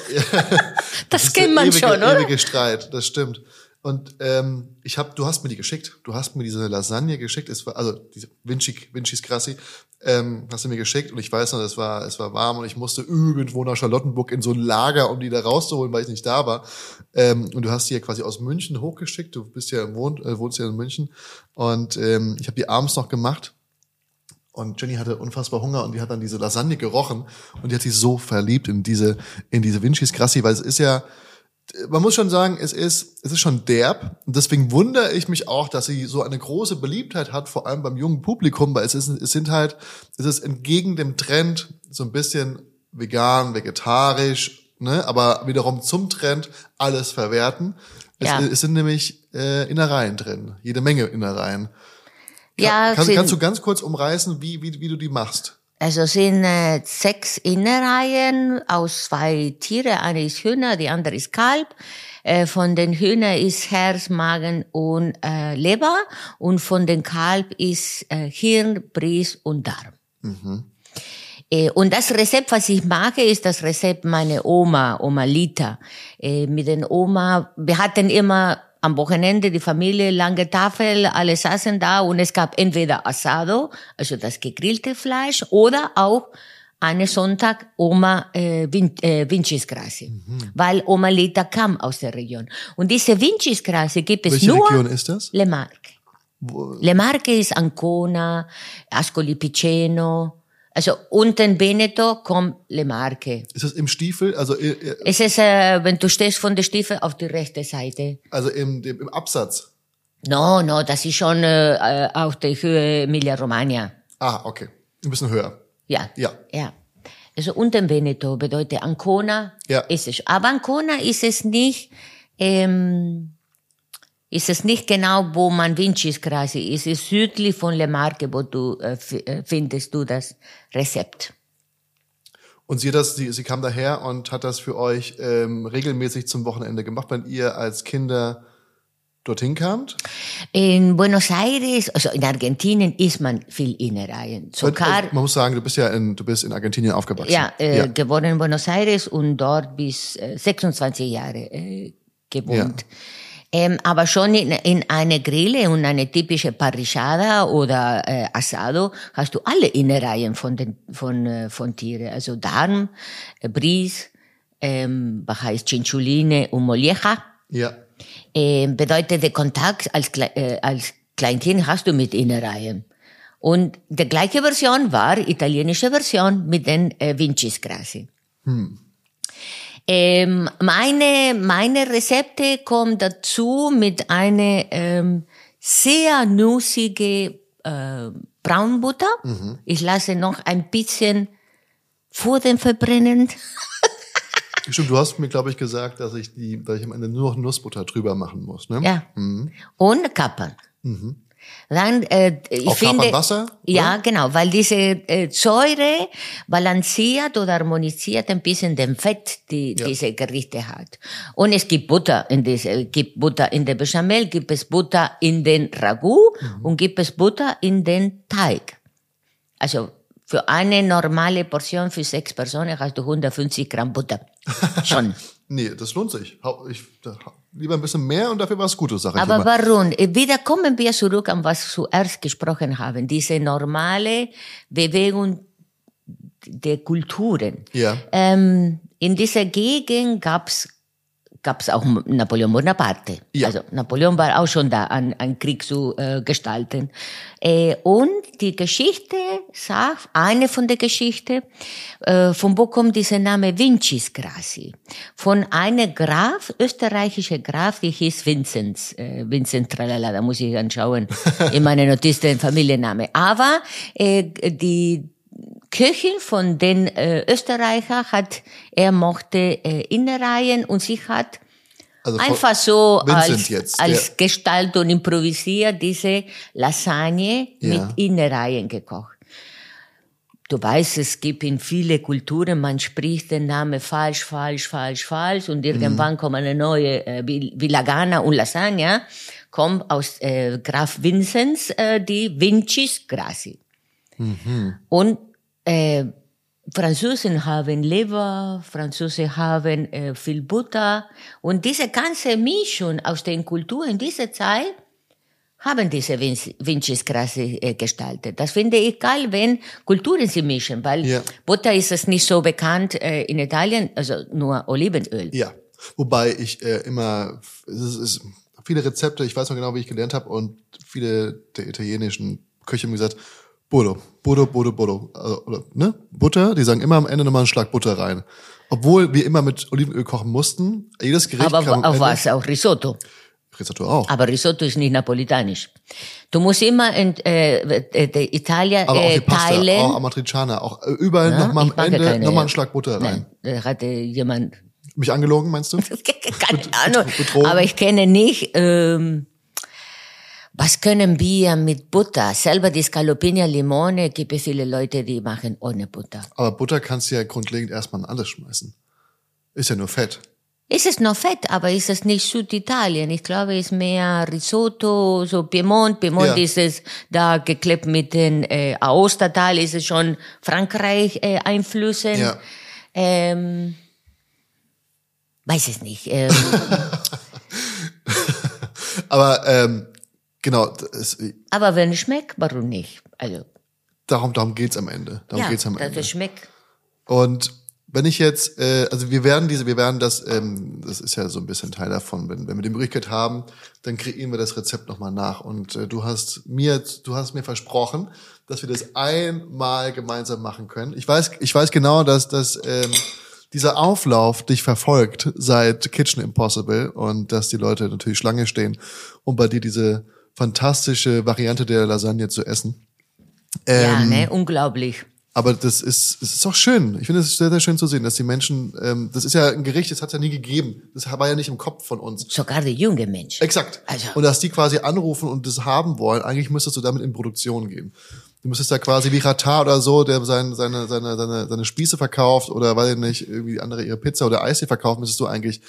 das ist kennt man ewige, schon, oder? ewige Streit, das stimmt. Und ähm, ich habe, du hast mir die geschickt. Du hast mir diese Lasagne geschickt. Es war also diese Vinci, Vinci's Grassi, ähm, hast du mir geschickt und ich weiß noch, es war, es war warm und ich musste irgendwo nach Charlottenburg in so ein Lager, um die da rauszuholen, weil ich nicht da war. Ähm, und du hast die ja quasi aus München hochgeschickt. Du bist ja wohnt, äh, wohnst ja in München und ähm, ich habe die abends noch gemacht. Und Jenny hatte unfassbar Hunger und die hat dann diese Lasagne gerochen und die hat sich so verliebt in diese, in diese Vinci's Grassi, weil es ist ja, man muss schon sagen, es ist, es ist schon derb. Und deswegen wundere ich mich auch, dass sie so eine große Beliebtheit hat, vor allem beim jungen Publikum, weil es ist, es sind halt, es ist entgegen dem Trend so ein bisschen vegan, vegetarisch, ne, aber wiederum zum Trend alles verwerten. Es, Ja. es sind nämlich äh, Innereien drin, jede Menge Innereien. Ja, Kann, kannst du ganz kurz umreißen, wie, wie, wie du die machst? Also sind äh, sechs Innereien aus zwei Tiere. Eine ist Hühner, die andere ist Kalb. Äh, von den Hühner ist Herz, Magen und äh, Leber und von den Kalb ist äh, Hirn, Bries und Darm. Äh, Und das Rezept, was ich mache, ist das Rezept meiner Oma, Oma Lita. Äh, Mit den Oma, wir hatten immer am Wochenende die Familie, lange Tafel, alle saßen da und es gab entweder Asado, also das gegrillte Fleisch, oder auch einen Sonntag Oma äh, Vin, äh, Vinci's Grassi, weil Oma Lita kam aus der Region. Und diese Vinci's Grassi gibt es Welche nur Region ist das? Le Marche. Le Marche ist Ancona, Ascoli Piceno. Also unten Veneto kommt Le Marche. Ist das im Stiefel, also, äh, äh, Es ist, äh, wenn du stehst von der Stiefel auf die rechte Seite. also im, im Absatz? No, no, das ist schon äh, äh, auf der Höhe Emilia-Romagna. Ah, okay. Ein bisschen höher. Ja. Ja. Ja. Also unten Veneto bedeutet Ancona Ja. ist es. Aber Ancona ist es nicht, ähm, ist es nicht genau, wo man Vinci's quasi ist. Es ist südlich von Le Marche, wo du äh, äh, findest du das Rezept. Und sie, das, sie, sie kam daher und hat das für euch ähm, regelmäßig zum Wochenende gemacht, wenn ihr als Kinder dorthin kamt? In Buenos Aires, also in Argentinien, isst man viel Innereien. Sogar, äh, man muss sagen, du bist ja in, du bist in Argentinien aufgewachsen. ja, äh, geboren in Buenos Aires und dort bis äh, 26 Jahre äh, gewohnt. Ähm, aber schon in, in eine Grille und eine typische Parrillada oder äh, Asado hast du alle Innereien von den von äh, von Tiere, also Darm, äh, Bries, ähm, was heißt Cinciolline und Molleja. ja. äh, bedeutet der Kontakt als, äh, als Kleinkind hast du mit Innereien. Und die gleiche Version war italienische Version mit den äh, Vincis Grassi. Ähm, meine, meine Rezepte kommen dazu mit einer ähm, sehr nussige äh, Braunbutter. Ich lasse noch ein bisschen vor dem Verbrennen. Stimmt, du hast mir, glaube ich, gesagt, dass ich die, dass ich am Ende nur noch Nussbutter drüber machen muss, ne? Ja. Und Kapern. Dann, äh, ich Auch finde, Kapernwasser, Ja, genau, weil diese äh, Säure balanciert oder harmonisiert ein bisschen den Fett, die Ja. diese Gerichte hat. Und es gibt Butter in diese, gibt Butter in der Bechamel, gibt es Butter in den Ragout Mhm. und gibt es Butter in den Teig. Also für eine normale Portion für sechs Personen hast du 150 Gramm Butter. Schon. Nee, das lohnt sich. Ich, lieber ein bisschen mehr und dafür was Gutes, sag ich Aber warum? Äh, Wieder kommen wir zurück an was wir zuerst gesprochen haben. Diese normale Bewegung der Kulturen. Ja. Ähm, in dieser Gegend gab's gab's auch Napoleon Bonaparte. Ja. Also Napoleon war auch schon da, an, an Krieg zu äh, gestalten. Äh, und die Geschichte sagt, eine von der Geschichte, äh, von wo kommt dieser Name Vincis Grassi? Von einem Graf, österreichischer Graf, die hieß Vinzenz, äh, Vincent Tralala, da muss ich anschauen, in meiner Notiz den Familienname. Aber äh, die Köchin von den äh, Österreicher hat, er mochte äh, Innereien und sie hat Also einfach so Vincent als, jetzt, als Gestalt und improvisiert diese Lasagne Ja. mit Innereien gekocht. Du weißt, es gibt in viele Kulturen, man spricht den Namen falsch, falsch, falsch, falsch und irgendwann kommt eine neue, äh, wie, wie Lagana und Lasagna, kommt aus äh, Graf Vinzenz äh, die Vincis Grassi. Und äh, Franzosen haben Leber, Franzosen haben äh, viel Butter und diese ganze Mischung aus den Kulturen in dieser Zeit haben diese Grassi äh, gestaltet. Das finde ich geil, wenn Kulturen sie mischen, weil Ja. Butter ist es nicht so bekannt äh, in Italien, also nur Olivenöl. Ja, wobei ich äh, immer, es ist viele Rezepte, ich weiß noch genau, wie ich gelernt habe und viele der italienischen Köche haben gesagt, Burro, Burro, Burro, Burro, also, oder, ne? Butter, die sagen immer am Ende nochmal einen Schlag Butter rein. Obwohl wir immer mit Olivenöl kochen mussten, jedes Gericht Aber kam am auf was? Auch Risotto. Risotto auch. Aber Risotto ist nicht napolitanisch. Du musst immer in, äh, äh, Italien Aber auch äh, teilen. auch Amatriciana, auch äh, überall Ja, nochmal am Ende keine, nochmal einen Schlag Butter rein. Nein, da hatte jemand Mich angelogen, meinst du? keine Ahnung. Aber ich kenne nicht, ähm, was können wir mit Butter? Selber die Scalopini al Limone gibt es viele Leute, die machen ohne Butter. Aber Butter kannst du ja grundlegend erstmal in alles schmeißen. Ist ja nur Fett. Ist es noch Fett, aber ist es nicht Süditalien? Ich glaube, es ist mehr Risotto, so Piemont. Piemont Ja. ist es da geklebt mit den äh, Aostatal, ist es schon Frankreich äh, Einflüssen. Ja. Ähm, weiß es nicht. Ähm, Aber ähm, genau, es, aber wenn es schmeckt, warum nicht? Also, darum, darum geht's am Ende. Darum ja, geht's am dass Ende. es schmeckt. Und wenn ich jetzt, äh, also wir werden diese, wir werden das, ähm, das ist ja so ein bisschen Teil davon, wenn, wenn wir die Möglichkeit haben, dann kreieren wir das Rezept nochmal nach. Und äh, du hast mir, du hast mir versprochen, dass wir das einmal gemeinsam machen können. Ich weiß, ich weiß genau, dass dass ähm, dieser Auflauf dich verfolgt seit Kitchen Impossible und dass die Leute natürlich Schlange stehen, um bei dir diese fantastische Variante der Lasagne zu essen. ja, Ähm, ne? Unglaublich. aber das ist, es ist auch schön. Ich finde es sehr, sehr schön zu sehen, dass die Menschen, ähm, das ist ja ein Gericht, das hat es ja nie gegeben. Das war ja nicht im Kopf von uns. Sogar der junge Mensch. Exakt. Also- Und dass die quasi anrufen und das haben wollen, eigentlich müsstest du damit in Produktion gehen. Du müsstest da quasi wie Ratar oder so, der sein, seine, seine, seine, seine Spieße verkauft oder weil nicht, irgendwie andere ihre Pizza oder Eis verkaufen, müsstest du eigentlich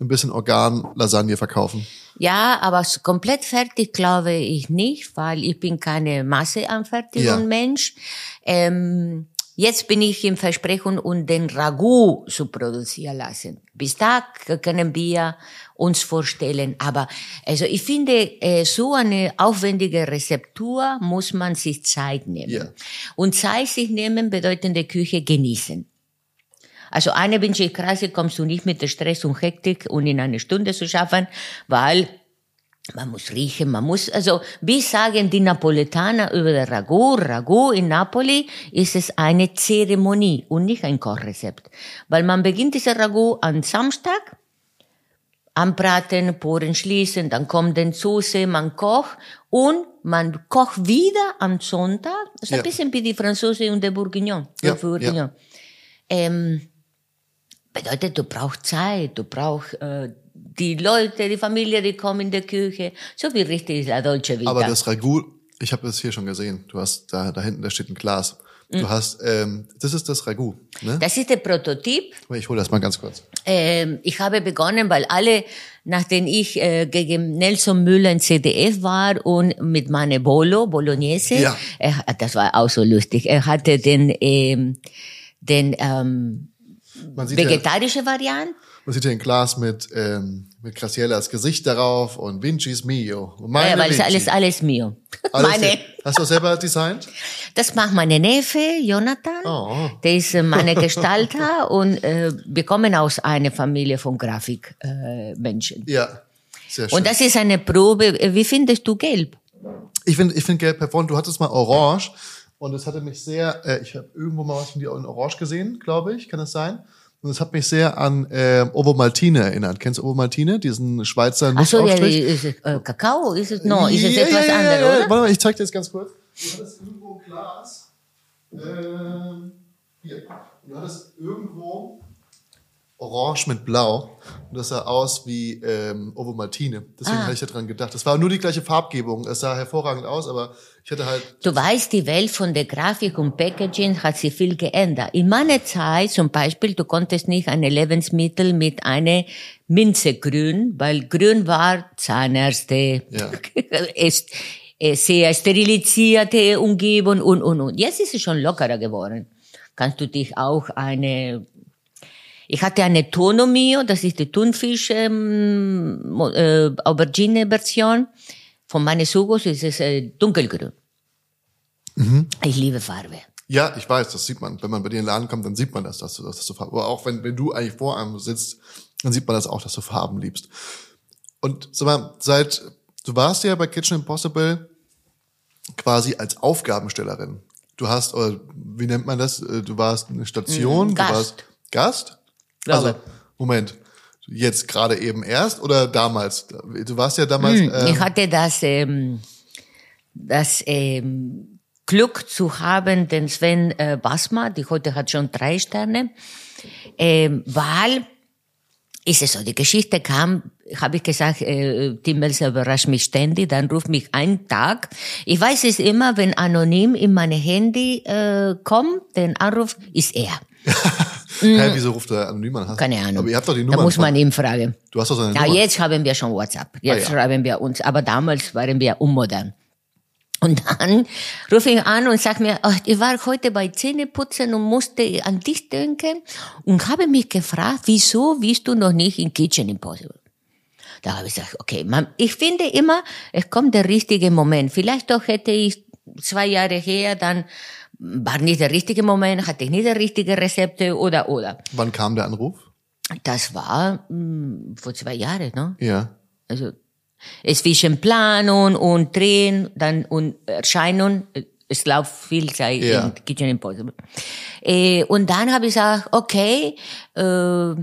ein bisschen Organ-Lasagne verkaufen. Ja, aber komplett fertig glaube ich nicht, weil ich bin keine Masseanfertigung Ja. Mensch. Ähm, jetzt bin ich im Versprechen, um den Ragout zu produzieren lassen. Bis da können wir uns vorstellen. Aber also ich finde, äh, so eine aufwendige Rezeptur muss man sich Zeit nehmen. Ja. Und Zeit sich nehmen bedeutet die Küche genießen. Also eine Krase kommst du nicht mit der Stress und Hektik und in einer Stunde zu schaffen, weil Man muss riechen, man muss, also, wie sagen die Napoletaner über das Ragout? Ragout in Napoli ist es eine Zeremonie und nicht ein Kochrezept. Weil man beginnt diese Ragout am Samstag, anbraten, Poren schließen, dann kommt den Soße, man kocht und man kocht wieder am Sonntag. Das ist Ja. ein bisschen wie die Franzose und der Bourguignon. Ja, Bourguignon. Ähm, bedeutet, du brauchst Zeit, du brauchst äh, die Leute, die Familie, die kommen in die Küche, so wie richtig La Dolce Vita. Aber das Ragout, ich habe das hier schon gesehen. Du hast da, da hinten, da steht ein Glas. Du hast, ähm, das ist das Ragout. Ne? das ist der Prototyp. Ich hole das mal ganz kurz. Ähm, ich habe begonnen, weil alle, nachdem ich äh, gegen Nelson Müller in CDF war und mit meiner Bolo, Bolognese, Ja. er, das war auch so lustig, er hatte den, ähm, den ähm, sieht, ja, vegetarische Variante. Man sieht hier ein Glas mit, ähm, mit Graciellas Gesicht darauf und Vinci's Mio. Meine Ja, weil es Vinci. alles, alles mio. Alles Meine. Hast du selber designt? das macht meine Neffe, Jonathan. Oh. Der ist äh, meine Gestalter und äh, wir kommen aus einer Familie von Grafikmenschen. Äh, Menschen. Ja. Sehr schön. und das ist eine Probe. Wie findest du gelb? Ich finde ich find gelb hervorragend. Du hattest mal orange und es hatte mich sehr, äh, ich habe irgendwo mal was von dir in orange gesehen, glaube ich, kann das sein? Und es hat mich sehr an äh, Ovo Maltine erinnert. Kennst du Ovo Maltine, diesen Schweizer Ach so, ja, Nussaufstrich? ist es äh, Kakao? Ist es, no, ist es Ja, etwas ja, ja, anderes, ja. oder? Warte mal, ich zeig dir das ganz kurz. Du hattest irgendwo ein Glas. Ähm, hier. Du hattest irgendwo orange mit blau. Und das sah aus wie ähm, Ovo Maltine. Deswegen Ah. habe ich daran gedacht. Es war nur die gleiche Farbgebung. Es sah hervorragend aus, aber ich hatte halt Du weißt, die Welt von der Grafik und Packaging hat sich viel geändert. In meiner Zeit zum Beispiel, du konntest nicht eine Lebensmittel mit einer Minze grün, weil grün war Zahnärzte, Ja. ist sehr sterilisierte Umgebung und, und, und. Jetzt ist es schon lockerer geworden. Kannst du dich auch eine ich hatte eine Tono Mio, das ist die Thunfisch ähm, äh, Aubergine Version. Von meinen Sugos ist es äh, dunkelgrün. Ich liebe Farbe. Ja, ich weiß, das sieht man. Wenn man bei dir in den Laden kommt, dann sieht man das, dass du, dass du Farben. Aber auch wenn, wenn du eigentlich vor einem sitzt, dann sieht man das auch, dass du Farben liebst. Und sag mal, seit du warst ja bei Kitchen Impossible quasi als Aufgabenstellerin. Du hast, oder wie nennt man das? Äh, Du warst eine Station, Mm, Gast. du warst Gast? Glaube. Also, Moment. Jetzt gerade eben erst oder damals? Du warst ja damals. Hm, ähm, ich hatte das, ähm, das ähm, Glück zu haben, den Sven äh, Basma, die heute hat schon drei Sterne, ähm, weil ist es so, die Geschichte kam, habe ich gesagt, äh, Tim Melzer überrascht mich ständig, dann ruft mich ein Tag. Ich weiß es immer, wenn anonym in meine Handy äh, kommt, den Anruf, ist er. Hä, wieso ruft er anonym an? Keine Ahnung. Aber ihr habt doch die Da Nummer. muss man ihn fragen. Du hast doch seine Ja, Nummer. jetzt haben wir schon WhatsApp. Jetzt Ah, ja. schreiben wir uns. Aber damals waren wir unmodern. Und dann rufe ich an und sag mir, ach, ich war heute bei Zähneputzen und musste an dich denken und habe mich gefragt, wieso bist du noch nicht in Kitchen Impossible? Da habe ich gesagt, okay, man, ich finde immer, es kommt der richtige Moment. Vielleicht doch hätte ich zwei Jahre her, dann war nicht der richtige Moment, hatte ich nicht die richtige Rezepte oder, oder. Wann kam der Anruf? Das war mh, vor zwei Jahren, ne? Ja. Also zwischen Planung und Drehen dann und Erscheinung, es läuft viel Zeit Ja. in Kitchen Impossible. Äh, und dann habe ich gesagt, okay, äh,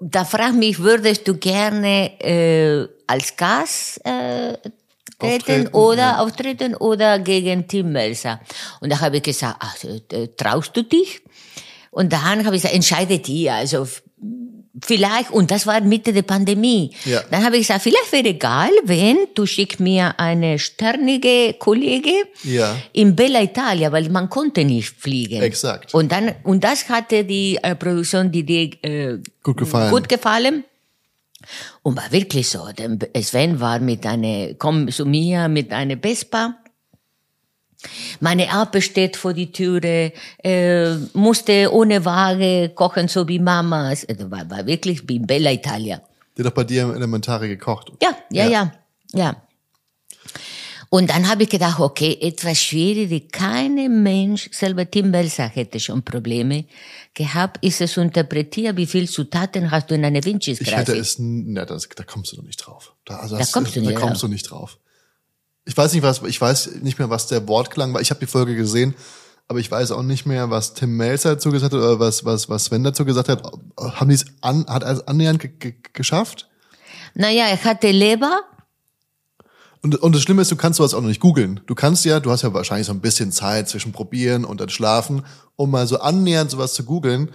da frag mich, würdest du gerne äh, als Gast äh, treten Auftreten, oder ja. auftreten oder gegen Tim Melzer? Und da habe ich gesagt, ach, äh, traust du dich? Und dann habe ich gesagt, entscheide dir. Also vielleicht, und das war Mitte der Pandemie. Ja. Dann habe ich gesagt, vielleicht wäre egal, wenn du schickst mir eine sternige Kollege Ja. in Bella Italia, weil man konnte nicht fliegen. Exakt. Und dann, und das hatte die äh, Produktion, die dir äh, Gut gefallen. gut gefallen. Und war wirklich so. Denn Sven war mit einer, komm zu mir mit einer Vespa. Meine Ape steht vor die Türe, äh, musste ohne Waage kochen, so wie Mamas. Also war, war wirklich wie in Bella Italia. Der hat doch bei dir im Elementare gekocht. Ja, ja, Ja. ja, ja. Und dann habe ich gedacht, okay, etwas schwierig, keine Mensch, selber Tim Belser hätte schon Probleme gehabt, ist es interpretiert, wie viel Zutaten hast du in einer Vincis Ich hätte es, na, das, da kommst du doch nicht drauf. Da, also Da das- kommst du nicht da kommst drauf. du nicht drauf. Ich weiß nicht, was, ich weiß nicht mehr, was der Wortklang war. Ich habe die Folge gesehen, aber ich weiß auch nicht mehr, was Tim Melzer dazu gesagt hat oder was, was, was Sven dazu gesagt hat. Haben die es an, hat er es annähernd ge ge geschafft? Naja, er hatte Leber, Und, und das Schlimme ist, du kannst sowas auch noch nicht googeln. Du kannst ja, du hast ja wahrscheinlich so ein bisschen Zeit zwischen probieren und dann schlafen, um mal so annähernd sowas zu googeln.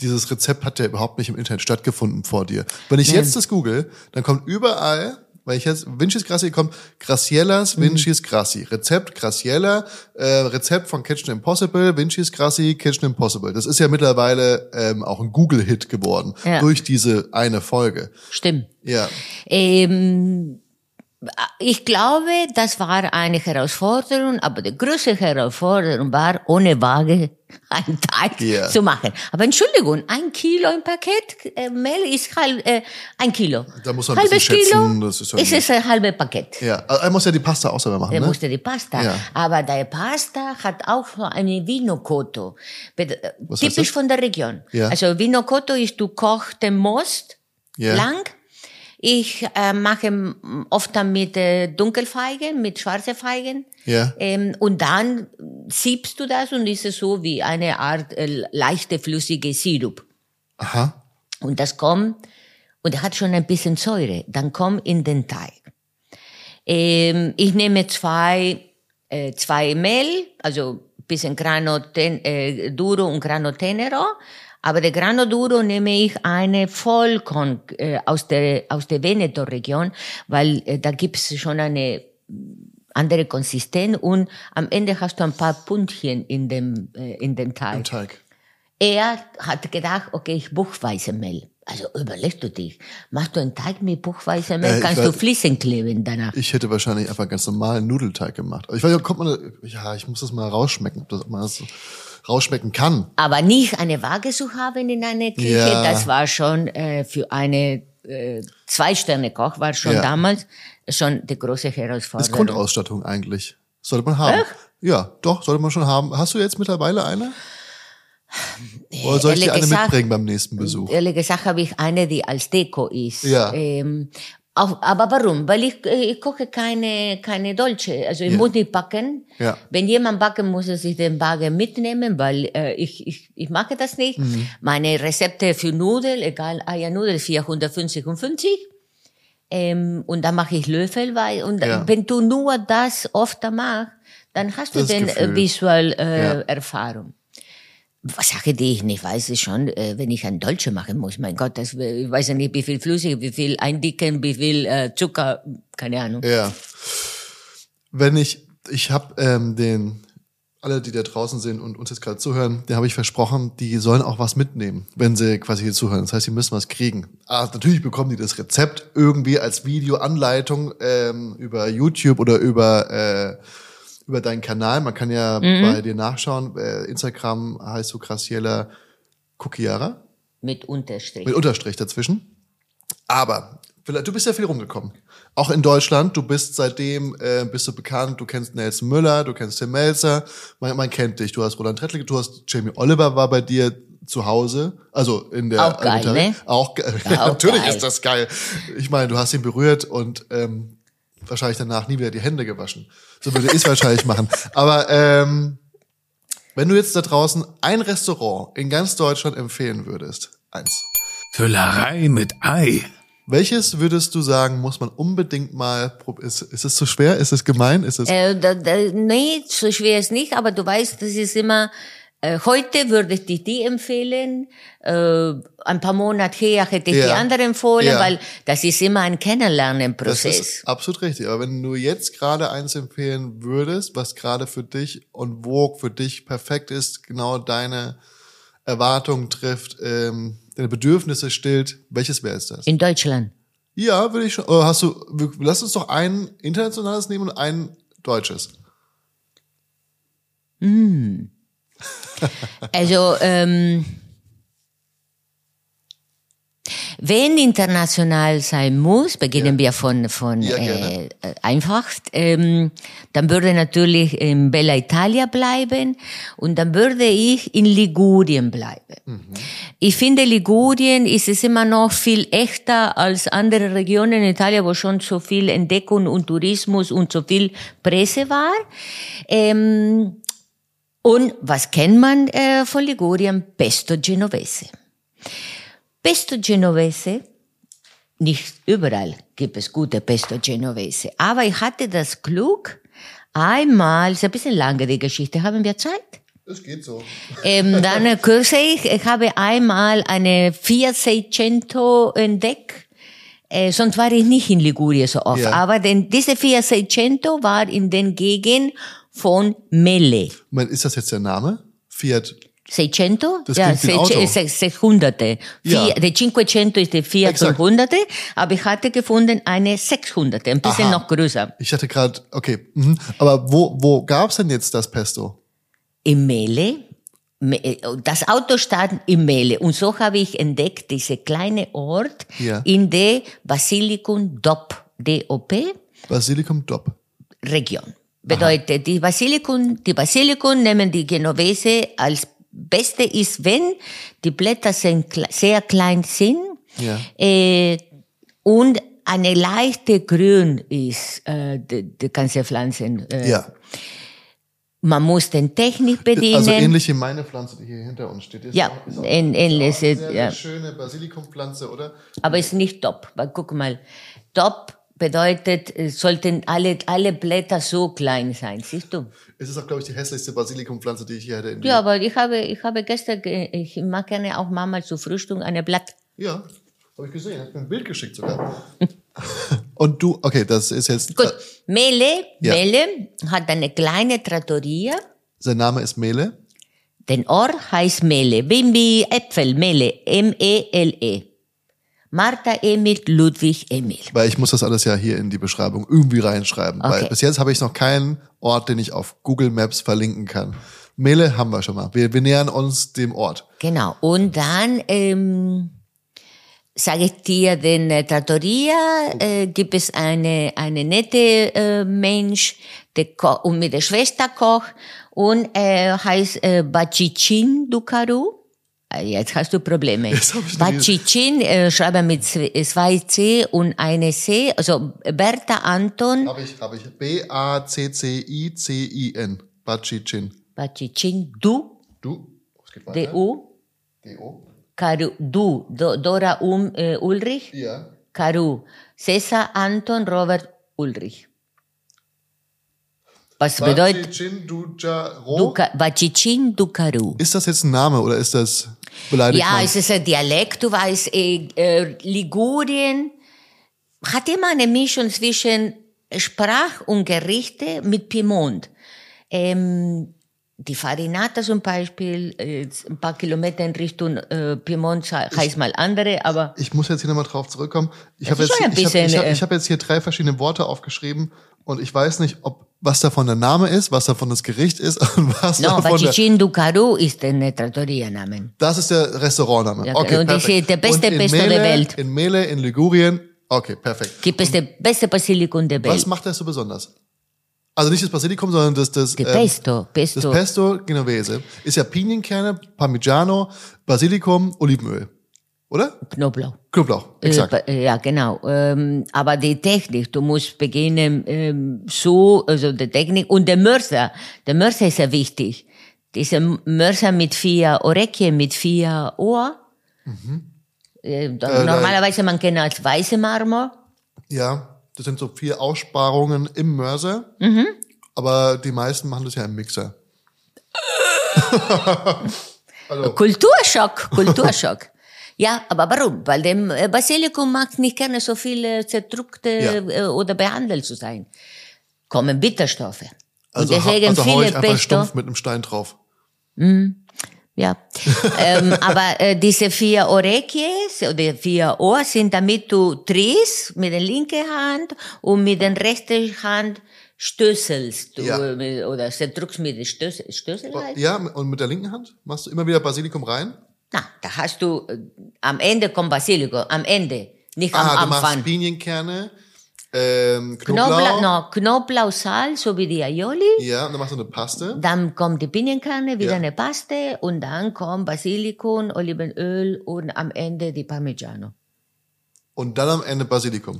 Dieses Rezept hat ja überhaupt nicht im Internet stattgefunden vor dir. Wenn ich jetzt das google, dann kommt überall, weil ich jetzt, Vincis Grassi kommt, Graciellas Vincis Grassi. Rezept Graciella, äh, Rezept von Kitchen Impossible, Vincis Grassi, Kitchen Impossible. Das ist ja mittlerweile ähm, auch ein Google-Hit geworden. Ja. Durch diese eine Folge. stimmt. Ja. Ähm, ich glaube, das war eine Herausforderung, aber die größte Herausforderung war, ohne Waage einen Teig Ja. zu machen. Aber Entschuldigung, ein Kilo im Paket äh, Mehl ist halb, äh, ein Kilo. Da muss man ein Halbes bisschen Kilo schätzen, das ist ja ist es ein halbes Paket. Ja. Also Er muss ja die Pasta auch selber machen, Er ne? musste die Pasta. Ja. Aber die Pasta hat auch so eine Vino Cotto. Bet- Was heißt Typisch von der Region. Ja. Also Vino Cotto ist, du kochst den Most Ja. lang. Ich äh, mache oft dann mit äh, Dunkelfeigen, mit schwarzen Feigen. Ja. Ähm, und dann siebst du das und ist es so wie eine Art äh, leichte flüssige Sirup. Aha. Und das kommt, und hat schon ein bisschen Säure, dann kommt in den Teig. Ähm, ich nehme zwei, äh, zwei Mehl, also ein bisschen Grano ten, äh, Duro und Grano Tenero. Aber der Grano Duro nehme ich eine Vollkorn äh, aus der, aus der Veneto-Region, weil äh, da gibt's schon eine andere Konsistenz und am Ende hast du ein paar Pünktchen in dem, äh, in dem Teig. Im Teig. Er hat gedacht, okay, ich Buchweizenmehl. Also überlegst du dich, machst du einen Teig mit Buchweizenmehl, Äh, ich kannst du weiß- Fliesen kleben danach. Ich hätte wahrscheinlich einfach ganz normalen Nudelteig gemacht. Ich weiß nicht, kommt man, ja, ich muss das mal rausschmecken, ob, das, das so rausschmecken kann. Aber nicht eine Waage zu haben in einer Küche, Ja. das war schon äh, für eine äh, Zwei-Sterne-Koch, war schon Ja. damals schon die große Das ist Herausforderung. Grundausstattung eigentlich. Sollte man haben. Ja, doch, sollte man schon haben. Hast du jetzt mittlerweile eine? Oder soll ich dir ehrlich eine gesagt- mitbringen beim nächsten Besuch? Ehrlich gesagt habe ich eine, die als Deko ist. Ja. Ähm, auch, aber warum? Weil ich, ich koche keine, keine Dolce. Also ich Ja. muss nicht backen. Ja. Wenn jemand backen muss, er sich den Backen mitnehmen, weil äh, ich, ich, ich mache das nicht. Mhm. Meine Rezepte für Nudeln, egal Eiernudel, 450 und 50. Ähm, und dann mache ich Löffel, weil, und Ja. wenn du nur das oft machst, dann hast du Das den Gefühl. äh, Visual äh. Erfahrung. Was Sache, die ich nicht weiß, ist schon, äh, wenn ich ein Dolce machen muss. Mein Gott, das, äh, ich weiß ja nicht, wie viel Flüssig, wie viel Eindicken, wie viel äh, Zucker, keine Ahnung. Ja. Wenn ich, ich habe ähm, den, alle, die da draußen sind und uns jetzt gerade zuhören, der habe ich versprochen, die sollen auch was mitnehmen, wenn sie quasi hier zuhören. Das heißt, sie müssen was kriegen. Ah, natürlich bekommen die das Rezept irgendwie als Videoanleitung ähm, über YouTube oder über äh, über deinen Kanal. Man kann ja bei dir nachschauen. Äh, Instagram heißt du Graciela Kukiara Mit Unterstrich. mit Unterstrich dazwischen. Aber vielleicht, du bist ja viel rumgekommen. Auch in Deutschland. Du bist seitdem äh, bist du bekannt. Du kennst Nelson Müller, du kennst Tim Melzer. Man, man kennt dich. Du hast Roland Trettler, du hast Jamie Oliver war bei dir zu Hause, also in der Auch geil, ne? Auch, Ja, auch natürlich geil. ist das geil. Ich meine, du hast ihn berührt und ähm, wahrscheinlich danach nie wieder die Hände gewaschen. So würde ich es wahrscheinlich machen. Aber ähm, wenn du jetzt da draußen ein Restaurant in ganz Deutschland empfehlen würdest, eins. Füllerei mit Ei. Welches würdest du sagen, muss man unbedingt mal probieren? Ist, ist es zu schwer? Ist es gemein? Ist es Äh, da, da, nee, so schwer ist nicht, aber du weißt, das ist immer, äh, heute würde ich dir die empfehlen, äh, ein paar Monate her hätte ich Ja. die andere empfohlen, Ja. weil das ist immer ein das Kennenlernenprozess. ist absolut richtig. Aber wenn du jetzt gerade eins empfehlen würdest, was gerade für dich und wo für dich perfekt ist, genau deine Erwartungen trifft, ähm, deine Bedürfnisse stillt, welches wäre es das? In Deutschland. Ja, würde ich schon. Oder hast du? Lass uns doch ein internationales nehmen und ein deutsches. Also, ähm, wenn international sein muss, beginnen Ja. wir von, von Ja, äh, äh, einfachst, ähm, dann würde natürlich in Bella Italia bleiben und dann würde ich in Ligurien bleiben. Mhm. Ich finde, Ligurien ist es immer noch viel echter als andere Regionen in Italien, wo schon so viel Entdeckung und Tourismus und so viel Presse war. Ähm, und was kennt man äh, von Ligurien? Pesto Genovese. Pesto Genovese, nicht überall gibt es gute Pesto Genovese, aber ich hatte das Glück, einmal, ist ein bisschen lange die Geschichte, haben wir Zeit? Es geht so. Ähm, dann kürze ich, ich habe einmal eine Fiat entdeckt. Äh, sonst war ich nicht in Ligurien so oft. Ja. Aber denn diese Fiat Seicento war in den Gegend von Melle. Moment, ist das jetzt der Name? Fiat. Seicento? Das ja, Sechshunderte. Ja. Der Cinquecento ist der Exakt. 400 aber ich hatte gefunden eine 600 ein bisschen Aha. noch größer. Ich hatte gerade, okay. Mhm. Aber wo, wo gab's denn jetzt das Pesto? Im Mele, Me- das Auto stand im Mele und so habe ich entdeckt, diese kleine Ort Ja. in der Basilikum DOP, D-O-P, Basilikum Dop. Region. Bedeutet, die Basilikum, die Basilikum nehmen die Genovese als Beste ist, wenn die Blätter sind, sehr klein sind Ja. äh, und eine leichte Grün ist äh, die, die ganze Pflanzen. Äh, Ja. Man muss den Technik bedienen. Also ähnlich wie meine Pflanze, die hier hinter uns steht. Ist Ja, auch, ist auch, ähn- ist ähnlich, auch eine sehr, ja. schöne Basilikumpflanze, oder? Aber ist nicht top. Weil guck mal, top bedeutet, es sollten alle, alle Blätter so klein sein, siehst du? Es ist auch, glaube ich, die hässlichste Basilikumpflanze, die ich hier hätte. Ja, aber ich habe, ich habe gestern, ge- ich mag gerne auch manchmal zu Frühstück eine Blatt. Ja, habe ich gesehen. Hat mir ein Bild geschickt sogar. Und du, okay, das ist jetzt. Gut, Mele, Ja. Mele hat eine kleine Trattoria. Sein Name ist Mele. Den Ort heißt Mele, Bimbi Äpfel, Mele, M-E-L-E. Martha Emil, Ludwig Emil. Weil ich muss das alles ja hier in die Beschreibung irgendwie reinschreiben. Weil Okay. bis jetzt habe ich noch keinen Ort, den ich auf Google Maps verlinken kann. Mele haben wir schon mal. Wir, wir nähern uns dem Ort. Genau. Und dann ähm, sage ich dir, den äh, Trattoria äh, gibt es eine eine nette äh, Mensch, der ko und mit der Schwester kocht und äh, heißt äh, Bacicin Ducaru. Äh, Jetzt hast du Probleme. Bacicin äh, schreibe mit zwei zwei C und eine C, also Bertha Anton Habe ich, habe ich. B-A-C-C-I-C-I-N. Bacicin. Bacicin Du, Du? Es geht weiter. D-U, D-O. Caru, Du, Do, Dora um, äh, Ulrich. Ja. Caru, Cesar Anton Robert Ulrich. Was bedeutet Bacicin Ducaru? Ist das jetzt ein Name oder ist das beleidigt? Ja, es ist ein Dialekt, du weißt, äh, äh, Ligurien hat immer eine Mischung zwischen Sprach und Gerichte mit Piemont. Ähm, die Farinata zum Beispiel, äh, ein paar Kilometer in Richtung äh, Piemont heißt mal andere, aber ich muss jetzt hier nochmal drauf zurückkommen. Ich habe jetzt, ich hab, bisschen, ich hab, äh, ich hab jetzt hier drei verschiedene Worte aufgeschrieben und ich weiß nicht, ob was davon der Name ist, was davon das Gericht ist und was no, davon der, Bacicin Ducaru ist der Trattoria-Namen. Das ist der Restaurantname. Okay, und das perfekt. ist der beste Pesto der Welt. In Mele, in Ligurien. Okay, perfekt. Gibt es der beste Basilikum der Welt? Was macht das so besonders? Also nicht das Basilikum, sondern das, das, Der ähm, Pesto, Pesto. das Pesto Genovese. Ist ja Pinienkerne, Parmigiano, Basilikum, Olivenöl. Oder? Knoblauch. Knoblauch, exakt. Äh, äh, ja, genau. Ähm, aber die Technik, du musst beginnen ähm, so, also die Technik und der Mörser. Der Mörser ist ja wichtig. Dieser Mörser mit vier Ohrläppchen, mit vier Ohr. Äh, da- Äh, normalerweise man kennt als weiße Marmor. Ja, das sind so vier Aussparungen im Mörser. Mhm. Aber die meisten machen das ja im Mixer. Also, Kulturschock, Kulturschock. Ja, aber warum? Weil dem äh, Basilikum mag nicht gerne so viel äh, zerdrückte Ja. äh, oder behandelt zu sein. Kommen Bitterstoffe. also, und deswegen also viele ich einfach stumpf mit einem Stein drauf. Ja, ähm, aber äh, diese vier Orekies oder vier Ohr sind, damit du drehst mit der linken Hand und mit der rechten Hand stößelst. Du, Ja. oder zerdrückst mit der Stößel, Stößel heißt? Ja, und mit der linken Hand machst du immer wieder Basilikum rein. Na, da hast du, äh, am Ende kommt Basilikum, am Ende, nicht am Ah, du Anfang. machst Pinienkerne, ähm, Knoblauch, Knoblauch. no, Knoblauch, Salz, so wie die Aioli. Ja, und dann machst du eine Paste. Dann kommt die Pinienkerne, wieder Ja. eine Paste und dann kommt Basilikum, Olivenöl und am Ende die Parmigiano. Und dann am Ende Basilikum.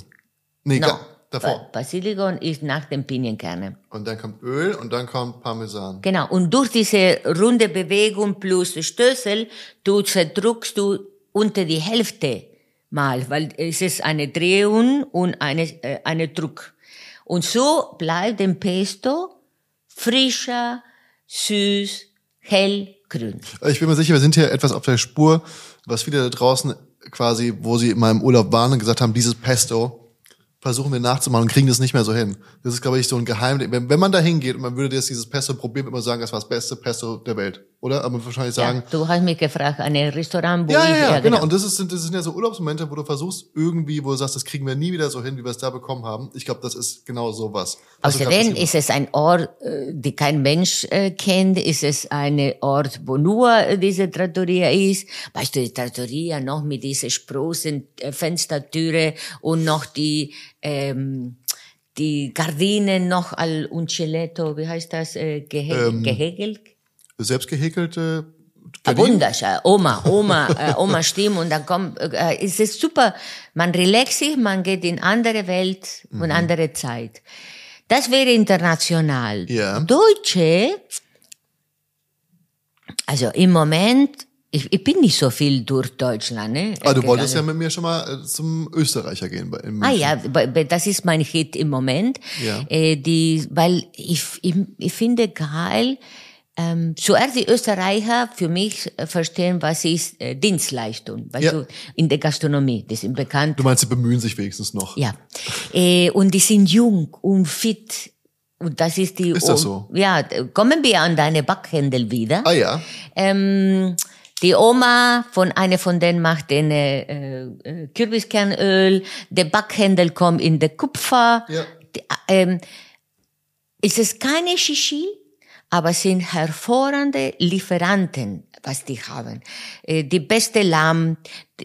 Nee, No, davor. Ba- Basilikum ist nach den Pinienkerne. Und dann kommt Öl und dann kommt Parmesan. Genau. Und durch diese runde Bewegung plus Stößel, du zerdrückst du unter die Hälfte mal, weil es ist eine Drehung und eine, äh, eine Druck. Und so bleibt dem Pesto frischer, süß, hell, grün. Ich bin mir sicher, wir sind hier etwas auf der Spur, was viele da draußen quasi, wo sie in meinem Urlaub waren und gesagt haben, dieses Pesto versuchen wir nachzumachen und kriegen das nicht mehr so hin. Das ist, glaube ich, so ein Geheimnis. Wenn, wenn man da hingeht und man würde jetzt dieses Pesto probieren, würde man sagen, das war das beste Pesto der Welt. Oder? Aber wahrscheinlich sagen, ja, du hast mich gefragt, ein Restaurant, wo Ja, ich... ja, ja, genau. Und das, ist, das sind ja so Urlaubsmomente, wo du versuchst, irgendwie, wo du sagst, das kriegen wir nie wieder so hin, wie wir es da bekommen haben. Ich glaube, das ist genau sowas. Grad Außerdem ist es ein Ort, äh, die kein Mensch äh, kennt. Ist es ein Ort, wo nur äh, diese Trattoria ist. Weißt du, die Trattoria noch mit dieser großen äh, Fenstertüre und noch die ähm, die Gardinen noch al Unceletto, wie heißt das, äh, gehe Ähm, gehäkelt? Selbst gehäkelte Ah, Gardinen? Wunderschön. Oma, Oma, äh, Oma Stimme und dann kommt, äh, es ist super. Man relaxt sich, man geht in andere Welt Mhm. und andere Zeit. Das wäre international. Ja. Deutsche, also im Moment, ich, ich bin nicht so viel durch Deutschland. Ne, Ah, du wolltest ja mit mir schon mal äh, zum Österreicher gehen. Ah ja, das ist mein Hit im Moment. Ja. Äh, die, weil ich, ich, ich finde geil, ähm, zuerst die Österreicher für mich äh, verstehen, was ist äh, Dienstleistung, weißt Ja. du, in der Gastronomie, die sind bekannt. Du meinst, sie bemühen sich wenigstens noch. Ja, äh, und die sind jung und fit. Und das ist die. Ist das so? Ja, kommen wir an deine Backhändel wieder. Ah ja. Ähm, die Oma von einer von denen macht den äh, äh, Kürbiskernöl. Der Backhändel kommt in der Kupfer. Ja. Die, ähm, es ist keine Shishi, aber es sind hervorragende Lieferanten, was die haben. Äh, die beste Lamm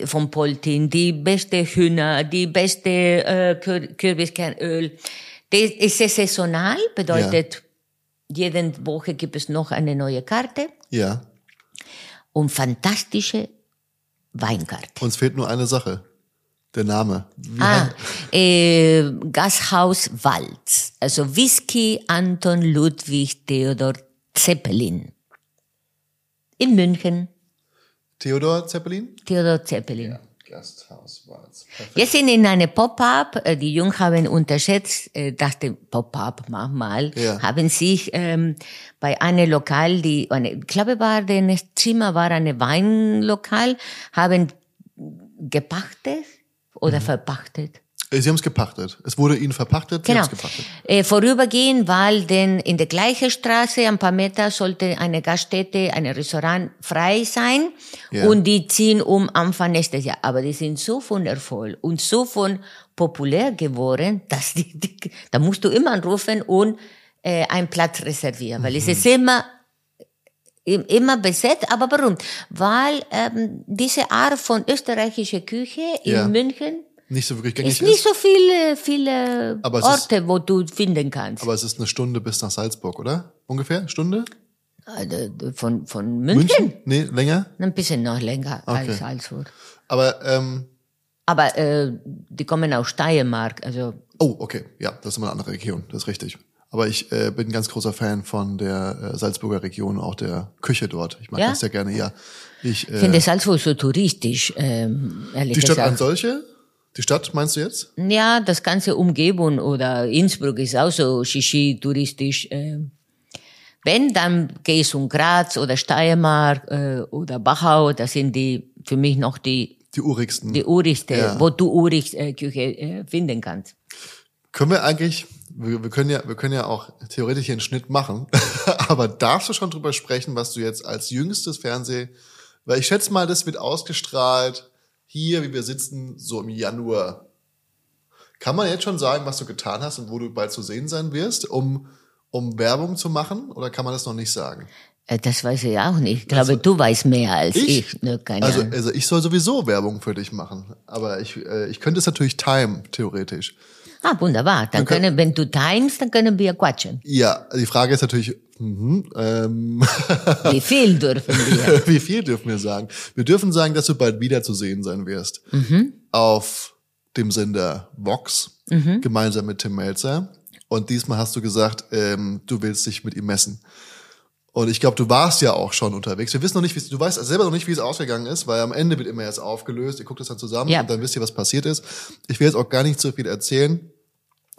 von Poltin, die beste Hühner, die beste äh, Kür Kürbiskernöl. Das ist saisonal, bedeutet, jede Woche gibt es noch eine neue Karte Ja. und fantastische Weinkarte. Uns fehlt nur eine Sache. Der Name. Wie Ah, äh, Gashaus Walz. Also Whisky Anton Ludwig Theodor Zeppelin. In München. Theodor Zeppelin? Theodor Zeppelin. Gasthaus Walz. Wir sind in eine Pop-up. äh, Die Jungen haben unterschätzt, äh, dachte Pop-up, mach mal, Ja. haben sich ähm, bei einem Lokal, die, eine, ich glaube, war das Zimmer war ein Weinlokal, haben gepachtet oder Mhm. verpachtet. Äh, Sie haben es gepachtet. Es wurde Ihnen verpachtet, Sie Genau. es gepachtet. Äh, vorübergehend, weil denn in der gleichen Straße, ein paar Meter, sollte eine Gaststätte, ein Restaurant frei sein. Ja. Und die ziehen um Anfang nächstes Jahr. Aber die sind so von Erfolg und so von populär geworden, dass die, die da musst du immer anrufen und äh, einen Platz reservieren. Weil es Mhm. ist immer im- immer besetzt. Aber warum? Weil ähm, diese Art von österreichischer Küche in Ja. München Nicht so wirklich gängig ist nicht so viele, viele Orte, wo du finden kannst. Aber es ist eine Stunde bis nach Salzburg, oder? Ungefähr? Stunde? Also, Von, von München? Nee, länger? Ein bisschen noch länger Okay. als Salzburg. Aber, ähm, Aber äh, die kommen aus Steiermark, also oh, okay. Ja, das ist immer eine andere Region. Das ist richtig. Aber ich äh, bin ein ganz großer Fan von der äh, Salzburger Region, auch der Küche dort. Ich mag Ja? das sehr gerne, ja. Ich, ich finde äh, Salzburg so touristisch, ähm, ehrlich die Stadt gesagt. als solche? Die Stadt meinst du jetzt? Ja, das ganze Umgebung oder Innsbruck ist auch so shishi touristisch. Äh. Wenn, dann gehe ich um Graz oder Steiermark äh, oder Bachau, das sind die für mich noch die Die urigsten. die urigste, Ja. wo du urig äh, Küche äh, finden kannst. Können wir eigentlich, wir, wir können ja, wir können ja auch theoretisch hier einen Schnitt machen, aber darfst du schon drüber sprechen, was du jetzt als jüngstes Fernseh, weil ich schätze mal, das wird ausgestrahlt hier, wie wir sitzen, so im Januar. Kann man jetzt schon sagen, was du getan hast und wo du bald zu sehen sein wirst, um, um Werbung zu machen, oder kann man das noch nicht sagen? Äh, Das weiß ich auch nicht. Ich glaube, du weißt mehr als ich. Ich? Ne, keine Also, Ahnung. also ich soll sowieso Werbung für dich machen. Aber ich, äh, ich könnte es natürlich timen, theoretisch. Ah, wunderbar. Dann können- können, wenn du timest, dann können wir quatschen. Ja, die Frage ist natürlich, mhm, ähm, Wie viel dürfen wir? wie viel dürfen wir sagen? Wir dürfen sagen, dass du bald wieder zu sehen sein wirst. Auf dem Sender Vox, gemeinsam mit Tim Melzer. Und diesmal hast du gesagt, ähm, du willst dich mit ihm messen. Und ich glaube, du warst ja auch schon unterwegs. Wir wissen noch nicht, wie du weißt selber noch nicht, wie es ausgegangen ist, weil am Ende wird immer erst aufgelöst. Ihr guckt das dann zusammen Ja. und dann wisst ihr, was passiert ist. Ich will jetzt auch gar nicht so viel erzählen,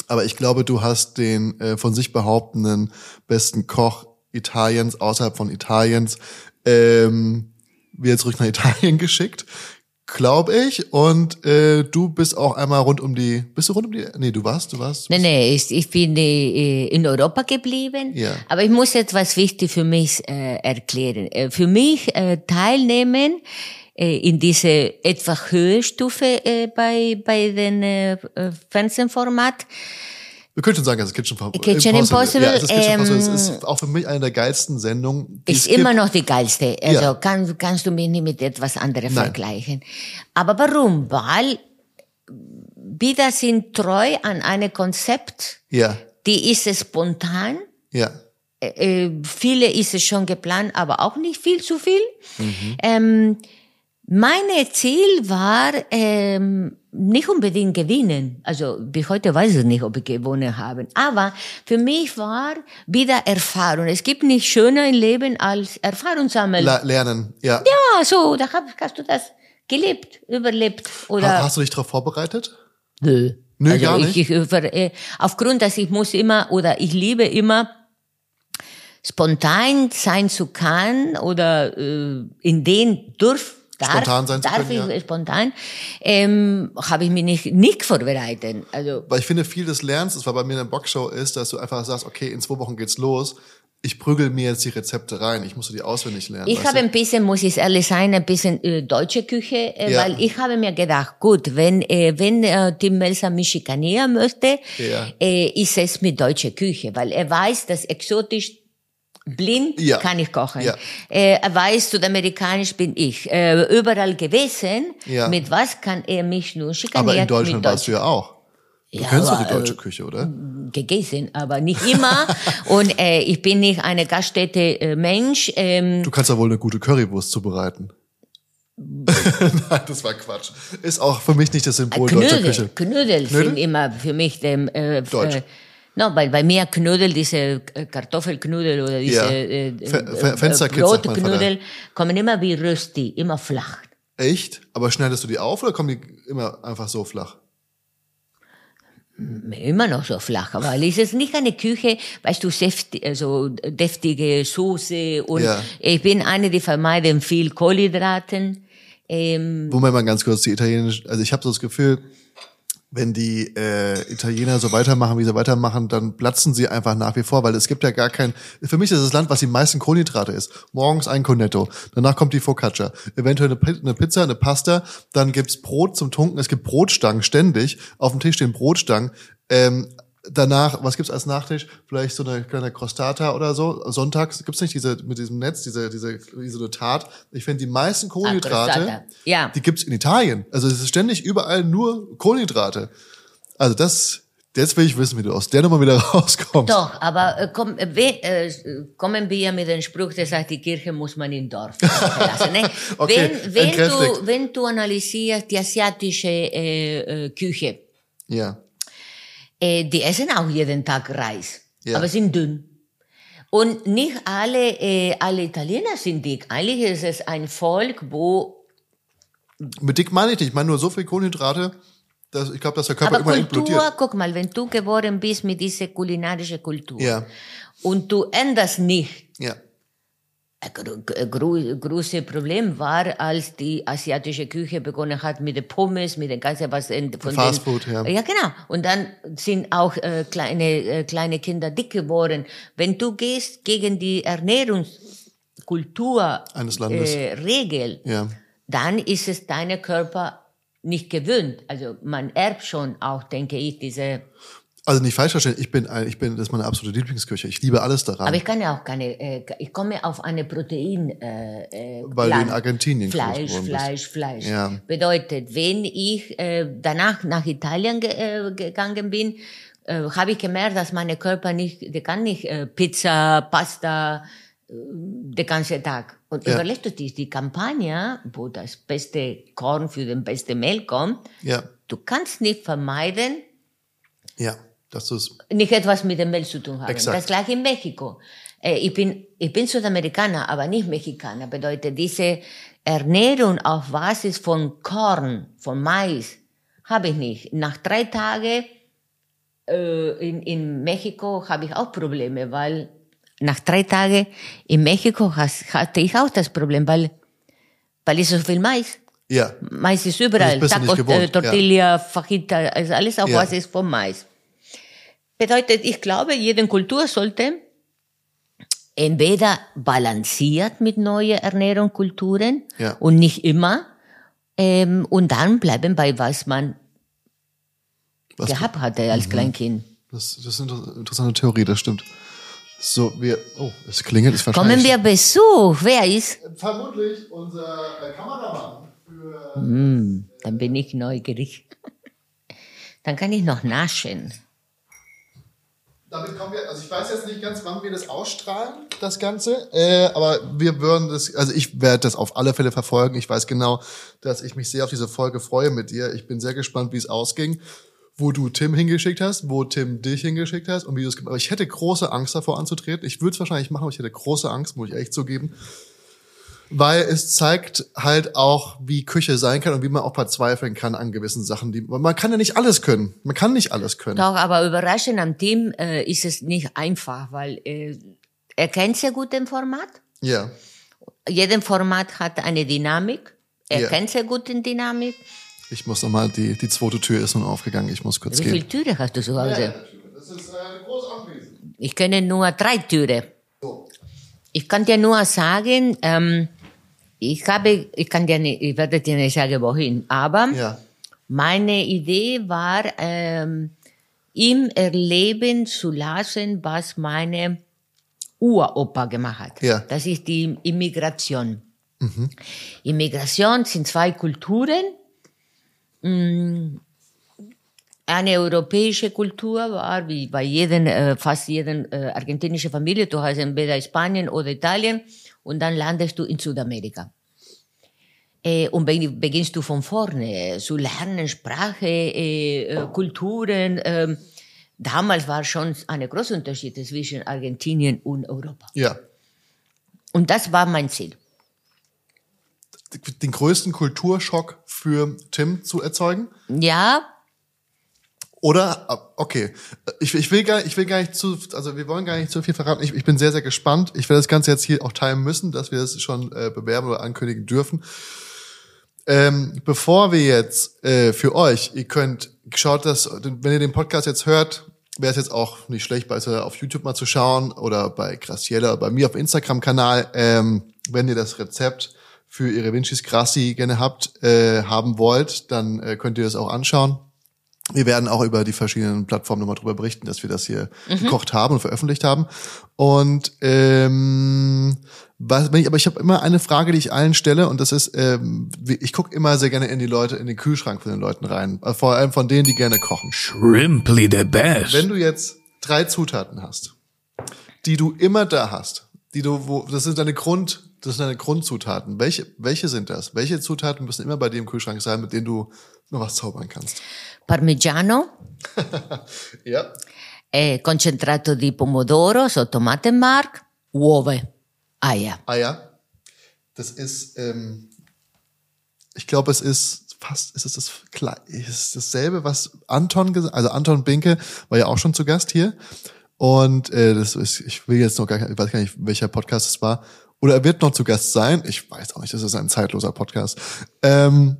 aber ich glaube, du hast den äh, von sich behauptenden besten Koch Italiens außerhalb von Italiens ähm, wieder zurück nach Italien geschickt. Glaube ich. Und äh, du bist auch einmal rund um die. Bist du rund um die? Nee, du warst, du warst. Nee, nee, ich, ich bin äh, in Europa geblieben. Ja. Aber ich muss etwas wichtig für mich äh, erklären. Äh, für mich äh, teilnehmen äh, in diese etwas höhere Stufe äh, bei, bei den äh, äh, Fernsehformat. Wir können schon sagen, also Kitchen, Kitchen Impossible, Ja, es ist Kitchen Impossible. Es ähm, ist auch für mich eine der geilsten Sendungen. Ist es immer noch die geilste. Also Ja. kann, kannst du mich nicht mit etwas anderem Nein. vergleichen. Aber warum? Weil wieder sind treu an einem Konzept, Ja, die ist spontan. ja. äh, viele ist es schon geplant, aber auch nicht viel zu viel. Ähm, meine Ziel war ähm, nicht unbedingt gewinnen. Also bis heute weiß ich nicht, ob ich gewonnen habe. Aber für mich war wieder Erfahrung. Es gibt nichts schöner im Leben als Erfahrung sammeln. La lernen, ja. ja, so, da hab, hast du das gelebt, überlebt oder Ha- Hast du dich darauf vorbereitet? Nö. Nö, also gar ich, nicht? Ich, über- äh, aufgrund, dass ich muss immer oder ich liebe immer spontan sein zu können oder äh, in den durf darf, Spontan sein zu darf können, ich ja. spontan, ähm, habe ich mich nicht, nicht vorbereitet. Also Weil ich finde, viel des Lernens, das war bei mir in der Boxshow, ist, dass du einfach sagst, okay, in zwei Wochen geht's los. Ich prügel mir jetzt die Rezepte rein. Ich muss die auswendig lernen. Ich habe ein bisschen, muss ich ehrlich sein, ein bisschen äh, deutsche Küche, äh, Ja. weil ich habe mir gedacht, gut, wenn äh, wenn äh, Tim Melzer mich schikanieren möchte, Ja. äh, ist es mit deutscher Küche, weil er weiß, dass exotisch blind Ja. kann ich kochen. Ja. Äh, er weiß, südamerikanisch bin ich. Äh, überall gewesen. Ja. Mit was kann er mich nur schikanieren? Aber in Deutschland warst du ja auch. Du Ja, kennst doch die deutsche äh, Küche, oder? gegessen, aber nicht immer. Und äh, ich bin nicht eine Gaststätte äh, Mensch. Ähm, Du kannst ja wohl eine gute Currywurst zubereiten. Nein, das war Quatsch. Ist auch für mich nicht das Symbol deutscher Knödel, Küche. Knödel, Knödel? sind immer für mich dem, äh, Deutsch. Äh, no, weil bei mir Knödel, diese äh, Kartoffelknödel oder diese Ja. äh, äh, Fe- äh, Fensterkids Brotknödel kommen immer wie Rösti, immer flach. Echt? Aber schneidest du die auf oder kommen die immer einfach so flach? Immer noch so flach, weil es ist nicht eine Küche, weißt du, safti- also deftige Soße und Ja. ich bin eine, die vermeiden viel Kohlenhydraten. Ähm, Moment mal ganz kurz, die italienisch, also ich habe so das Gefühl, wenn die äh, Italiener so weitermachen, wie sie weitermachen, dann platzen sie einfach nach wie vor, weil es gibt ja gar kein. Für mich ist das Land, was die meisten Kohlenhydrate ist. Morgens ein Cornetto, danach kommt die Focaccia, eventuell eine, eine Pizza, eine Pasta, dann gibt's Brot zum Tunken, es gibt Brotstangen ständig, auf dem Tisch stehen Brotstangen. Ähm, danach, was gibt's als Nachtisch? Vielleicht so eine kleine Crostata oder so. Sonntags gibt's nicht diese mit diesem Netz, diese diese wie so eine Tat. Ich finde die meisten Kohlenhydrate. Ja. die gibt's in Italien. Also es ist ständig überall nur Kohlenhydrate. Also das, jetzt will ich wissen, wie du aus der Nummer wieder rauskommst. Doch, aber äh, komm, äh, äh, kommen wir mit dem Spruch, der sagt, die Kirche muss man im Dorf verlassen. Ne? Okay, wenn, wenn, entkräftigt. du, wenn du analysierst die asiatische äh, äh, Küche, Ja. Äh, die essen auch jeden Tag Reis, Ja. aber sind dünn. Und nicht alle, äh, alle Italiener sind dick. Eigentlich ist es ein Volk, wo Mit dick meine ich nicht. Ich meine nur so viel Kohlenhydrate, dass ich glaube, dass der Körper Aber immer Kultur, implodiert. guck mal, wenn du geboren bist mit dieser kulinarischen Kultur Ja. und du änderst nicht, Ja. Ein gro- gro- großes Problem war, als die asiatische Küche begonnen hat mit den Pommes, mit dem ganzen was in, von Fast den, Food, ja. Ja, genau. Und dann sind auch äh, kleine äh, kleine Kinder dick geworden. Wenn du gehst gegen die Ernährungskultur Eines Landes. Äh, Regel, Ja. dann ist es deine Körper nicht gewöhnt. Also man erbt schon auch, denke ich, diese Also nicht falsch verstehen, ich bin, ein, ich bin, das ist meine absolute Lieblingsküche. Ich liebe alles daran. Aber ich kann ja auch keine, äh, ich komme auf eine Protein, äh, äh, Weil du in Plan. Argentinien Fleisch. Fleisch, Fleisch. Ja. Bedeutet, wenn ich äh, danach nach Italien ge äh, gegangen bin, äh, habe ich gemerkt, dass mein Körper nicht, der kann nicht äh, Pizza, Pasta, äh, den ganzen Tag. Und Ja. überlegst du dich, die Kampagne, wo das beste Korn für den besten Mehl kommt, ja, du kannst nicht vermeiden, ja, dass du es, nicht etwas mit dem Mehl zu tun haben. Exakt. Das gleiche in Mexiko. Ich bin, ich bin Südamerikaner, aber nicht Mexikaner. Bedeutet, diese Ernährung auf Basis von Korn, von Mais, habe ich nicht. Nach drei Tagen äh, in, in Mexiko habe ich auch Probleme, weil nach drei Tagen in Mexiko has, hatte ich auch das Problem, weil, weil es so viel Mais. ja, Mais ist überall. Das Tacos, äh, Tortilla, Fajita, also alles auf Ja. Basis von Mais. Bedeutet, ich glaube, jede Kultur sollte entweder balanciert mit neuen Ernährungskulturen Ja. und nicht immer ähm, und dann bleiben bei was man was, Mhm. gehabt hatte als Kleinkind. das, das ist eine inter- interessante Theorie, das stimmt. So, wir, oh, es klingelt, ist Kommen wahrscheinlich. wir Besuch, wer ist? Vermutlich unser äh, Kameramann für, Hm, dann bin ich neugierig. Dann kann ich noch naschen. Damit kommen wir, also ich weiß jetzt nicht ganz, wann wir das ausstrahlen, das Ganze, äh, aber wir würden das, also ich werde das auf alle Fälle verfolgen. Ich weiß genau, dass ich mich sehr auf diese Folge freue mit dir. Ich bin sehr gespannt, wie es ausging, wo du Tim hingeschickt hast, wo Tim dich hingeschickt hast und wie du es gemacht hast. Aber ich hätte große Angst davor anzutreten. Ich würde es wahrscheinlich machen, aber ich hätte große Angst, muss ich ehrlich zugeben. Weil es zeigt halt auch, wie Küche sein kann und wie man auch verzweifeln kann an gewissen Sachen. Die, man kann ja nicht alles können. Man kann nicht alles können. Doch, aber überraschend am Team äh, ist es nicht einfach, weil äh, er kennt sehr gut den Format. Ja. Jedes Format hat eine Dynamik. Er Ja. kennt sehr gut die Dynamik. Ich muss nochmal, die, die zweite Tür ist nun aufgegangen, ich muss kurz Wie gehen. viele Türen hast du zu Hause? Das ist äh, ein großes Anwesen. Ich kenne nur drei Türen. So. Ich kann dir nur sagen, ähm, ich habe, ich kann dir nicht, ich werde dir nicht sagen, wohin, aber Ja. meine Idee war, ähm, ihm erleben zu lassen, was meine Uropa gemacht hat. Ja. Das ist die Immigration. Immigration sind zwei Kulturen. Mm, Eine europäische Kultur war, wie bei jedem, äh, fast jeden äh, argentinischen Familie, du hast entweder Spanien oder Italien und dann landest du in Südamerika. Äh, und be beginnst du von vorne äh, zu lernen, Sprache, äh, äh, Kulturen. damals war schon ein großer Unterschied zwischen Argentinien und Europa. Ja. Und das war mein Ziel. Den größten Kulturschock für Tim zu erzeugen? Ja, Oder, ah, okay, ich, ich, will gar, ich will gar nicht zu, also wir wollen gar nicht zu viel verraten. Ich, ich bin sehr, sehr gespannt. Ich werde das Ganze jetzt hier auch teilen müssen, dass wir das schon äh, bewerben oder ankündigen dürfen. Ähm, bevor wir jetzt äh, für euch, ihr könnt, schaut das, wenn ihr den Podcast jetzt hört, wäre es jetzt auch nicht schlecht, bei auf YouTube mal zu schauen oder bei Graciela, bei mir auf Instagram-Kanal, ähm, wenn ihr das Rezept für ihre Vincis Grassi gerne habt, äh, haben wollt, dann äh, könnt ihr das auch anschauen. Wir werden auch über die verschiedenen Plattformen nochmal drüber berichten, dass wir das hier gekocht haben und veröffentlicht haben. Und ähm, was, wenn ich, aber ich habe immer eine Frage, die ich allen stelle, und das ist, ähm, ich gucke immer sehr gerne in die Leute, in den Kühlschrank von den Leuten rein. Äh, Vor allem von denen, die gerne kochen. Shrimply the best. Wenn du jetzt drei Zutaten hast, die du immer da hast, die du, wo, das sind deine Grund, das sind deine Grundzutaten. Welche, welche sind das? Welche Zutaten müssen immer bei dir im Kühlschrank sein, mit denen du noch was zaubern kannst? Parmigiano, Ja. eh, concentrato di pomodoro, so Tomatenmark, uova, Eier. Eier. Das ist, ähm, ich glaube, es ist fast, ist es das, Kle- ist es dasselbe, was Anton gesagt, also Anton Binke war ja auch schon zu Gast hier. Und äh, das ist, ich will jetzt noch gar, ich weiß gar nicht, welcher Podcast es war. Oder er wird noch zu Gast sein. Ich weiß auch nicht, das ist ein zeitloser Podcast. Ähm,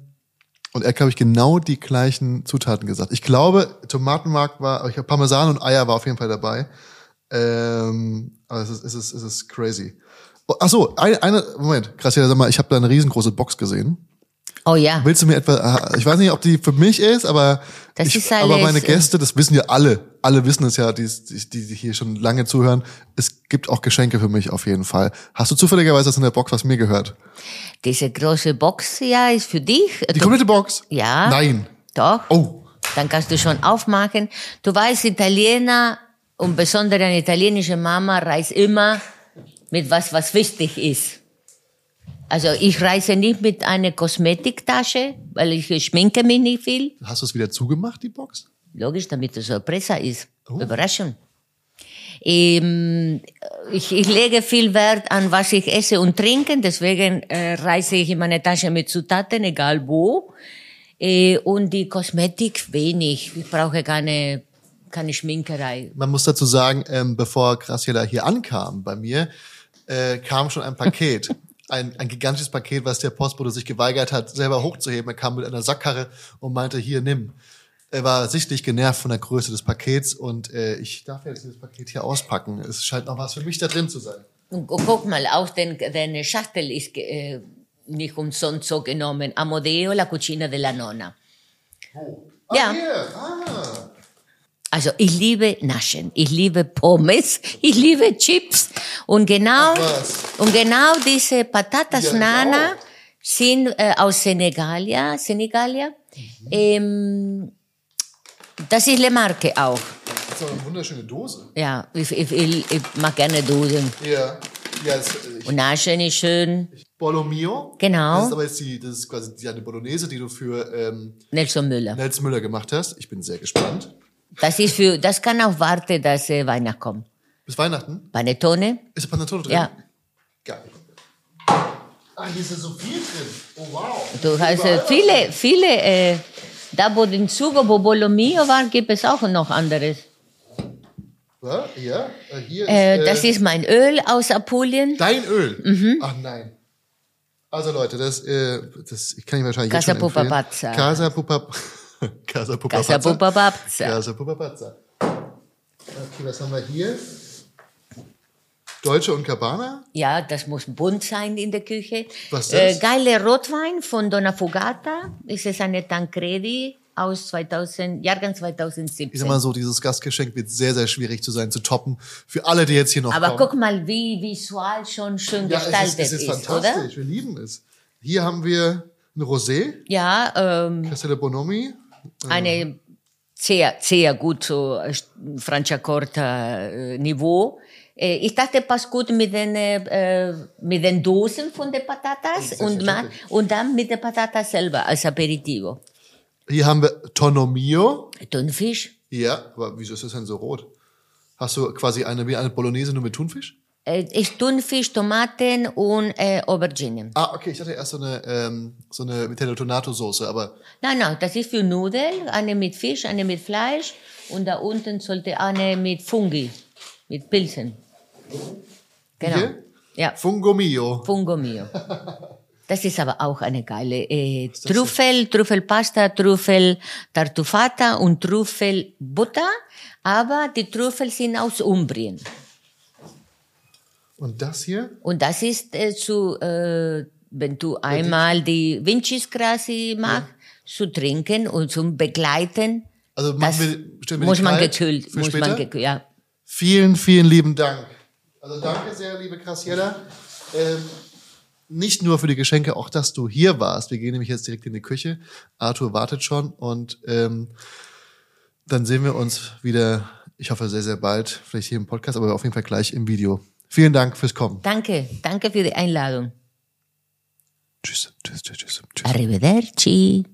und er hat, glaube ich, genau die gleichen Zutaten gesagt. Ich glaube, Tomatenmark war, ich habe Parmesan und Eier war auf jeden Fall dabei. Ähm, aber es ist, es ist, es ist crazy. Oh, ach so, eine, eine Moment, ja, sag mal, ich habe da eine riesengroße Box gesehen. Oh ja. Willst du mir etwa, ah, ich weiß nicht, ob die für mich ist, aber, Das ich, ist alles, aber meine äh, Gäste, das wissen ja alle, alle wissen es ja, die, die, die hier schon lange zuhören, es gibt auch Geschenke für mich auf jeden Fall. Hast du zufälligerweise das in der Box, was mir gehört? Diese große Box, ja, ist für dich. Die komplette Box? Ja. Nein. Doch. Oh, Dann kannst du schon aufmachen. Du weißt, Italiener und besonders eine italienische Mama reist immer mit was, was wichtig ist. Also ich reise nicht mit einer Kosmetiktasche, weil ich schminke mich nicht viel. hast du es wieder zugemacht, die Box? Logisch, damit es Sorpresa ist. Oh. Überraschung. Ähm, ich, ich lege viel Wert an, was ich esse und trinke. Deswegen äh, reise ich in meine Tasche mit Zutaten, egal wo. Äh, und die Kosmetik wenig. Ich brauche keine, keine Schminkerei. Man muss dazu sagen, ähm, bevor Graciela hier ankam bei mir, äh, kam schon ein Paket. Ein, ein gigantisches Paket, was der Postbote sich geweigert hat, selber hochzuheben. Er kam mit einer Sackkarre und meinte, hier, nimm. Er war sichtlich genervt von der Größe des Pakets und äh, ich darf jetzt dieses Paket hier auspacken. Es scheint noch was für mich da drin zu sein. Und gu- guck mal, auch den, deine Schachtel ist äh, nicht umsonst so genommen. Amodeo, la cucina della nonna. Ah, Ja. hier. Ah. Also ich liebe Naschen, ich liebe Pommes, ich liebe Chips und genau Ach. Und genau diese Patatas Ja, ich Nana auch. sind äh, aus Senegalia, Senegalia. Ähm, das ist Le Marque auch. Das ist aber eine wunderschöne Dose. Ja, ich, ich, ich, ich mag gerne Dosen. Ja. Ja, das, ich, Und Naschen ist schön. Bolo Mio. Genau. Das ist aber jetzt die, das ist quasi die, eine Bolognese, die du für ähm, Nelson Müller. Nels Müller gemacht hast. Ich bin sehr gespannt. Das ist für, das kann auch warten, dass äh, Weihnachten kommt. Bis Weihnachten. Panettone. Ist Panettone drin? Ja. Geil. Ah, hier ist ja so viel drin. Oh, wow. Du hast äh, Überall viele, viele, äh, da wo den Zugo, wo Bolo Mio war, gibt es auch noch anderes. was. Ja, ja. äh, Hier Äh, ist, das äh, ist mein Öl aus Apulien. dein Öl. Mhm. Ach nein. Also Leute, das, äh, das kann ich wahrscheinlich Casa jetzt schon. Pupapazza. Casa Pupa Casa Pupapazza. Casa Pupapazza. Casa Pupapazza. Okay, was haben wir hier? Deutsche und Cabana? Ja, das muss bunt sein in der Küche. Was ist Äh, das? geile Rotwein von Donna Fugata. Es ist eine Tancredi aus 2000, Jahrgang 2017. Ich sag mal so, dieses Gastgeschenk wird sehr, sehr schwierig zu sein, zu toppen. Für alle, die jetzt hier noch Aber kommen. guck mal, wie visual schon schön ja, es gestaltet ist, es ist, ist, fantastisch. oder? Wir lieben es. Hier haben wir ein Rosé, Ja, ähm, Castello Bonomi. eine sehr, sehr gut so äh, Franciacorta äh, Niveau. Äh, ich dachte, passt gut mit den, äh, äh, mit den Dosen von den Patatas und, ma, Selbstverständlich. und dann mit den Patatas selber als Aperitivo. Hier haben wir Tonno Mio. Thunfisch. Ja, aber wieso ist das denn so rot? Hast du quasi eine, wie eine Bolognese nur mit Thunfisch? Äh, ist Thunfisch, Tomaten und äh, Auberginen. Ah, okay, ich hatte erst so eine, ähm, so eine Vitello Tonato Soße, aber Nein, nein, das ist für Nudeln, eine mit Fisch, eine mit Fleisch und da unten sollte eine mit Fungi, mit Pilzen. Genau. Hier? Ja, Fungo Mio. Fungo mio. Das ist aber auch eine geile äh, Trüffel, Trüffelpasta, Trüffel Tartufata und Trüffelbutter. Aber die Trüffel sind aus Umbrien. Und das hier? Und das ist äh, zu, äh, wenn du einmal die Vincis Grassi machst, zu trinken und zum Begleiten. Also machen wir, wir muss man gekühlt, muss später? man gekühlt, ja. Vielen, vielen lieben Dank. Also danke sehr, liebe Graciela. Ähm, nicht nur für die Geschenke, auch dass du hier warst. Wir gehen nämlich jetzt direkt in die Küche. Arthur wartet schon und ähm, dann sehen wir uns wieder, ich hoffe sehr, sehr bald, vielleicht hier im Podcast, aber auf jeden Fall gleich im Video. Vielen Dank fürs Kommen. Danke, danke für die Einladung. Tschüss, tschüss, tschüss, tschüss. tschüss. Arrivederci.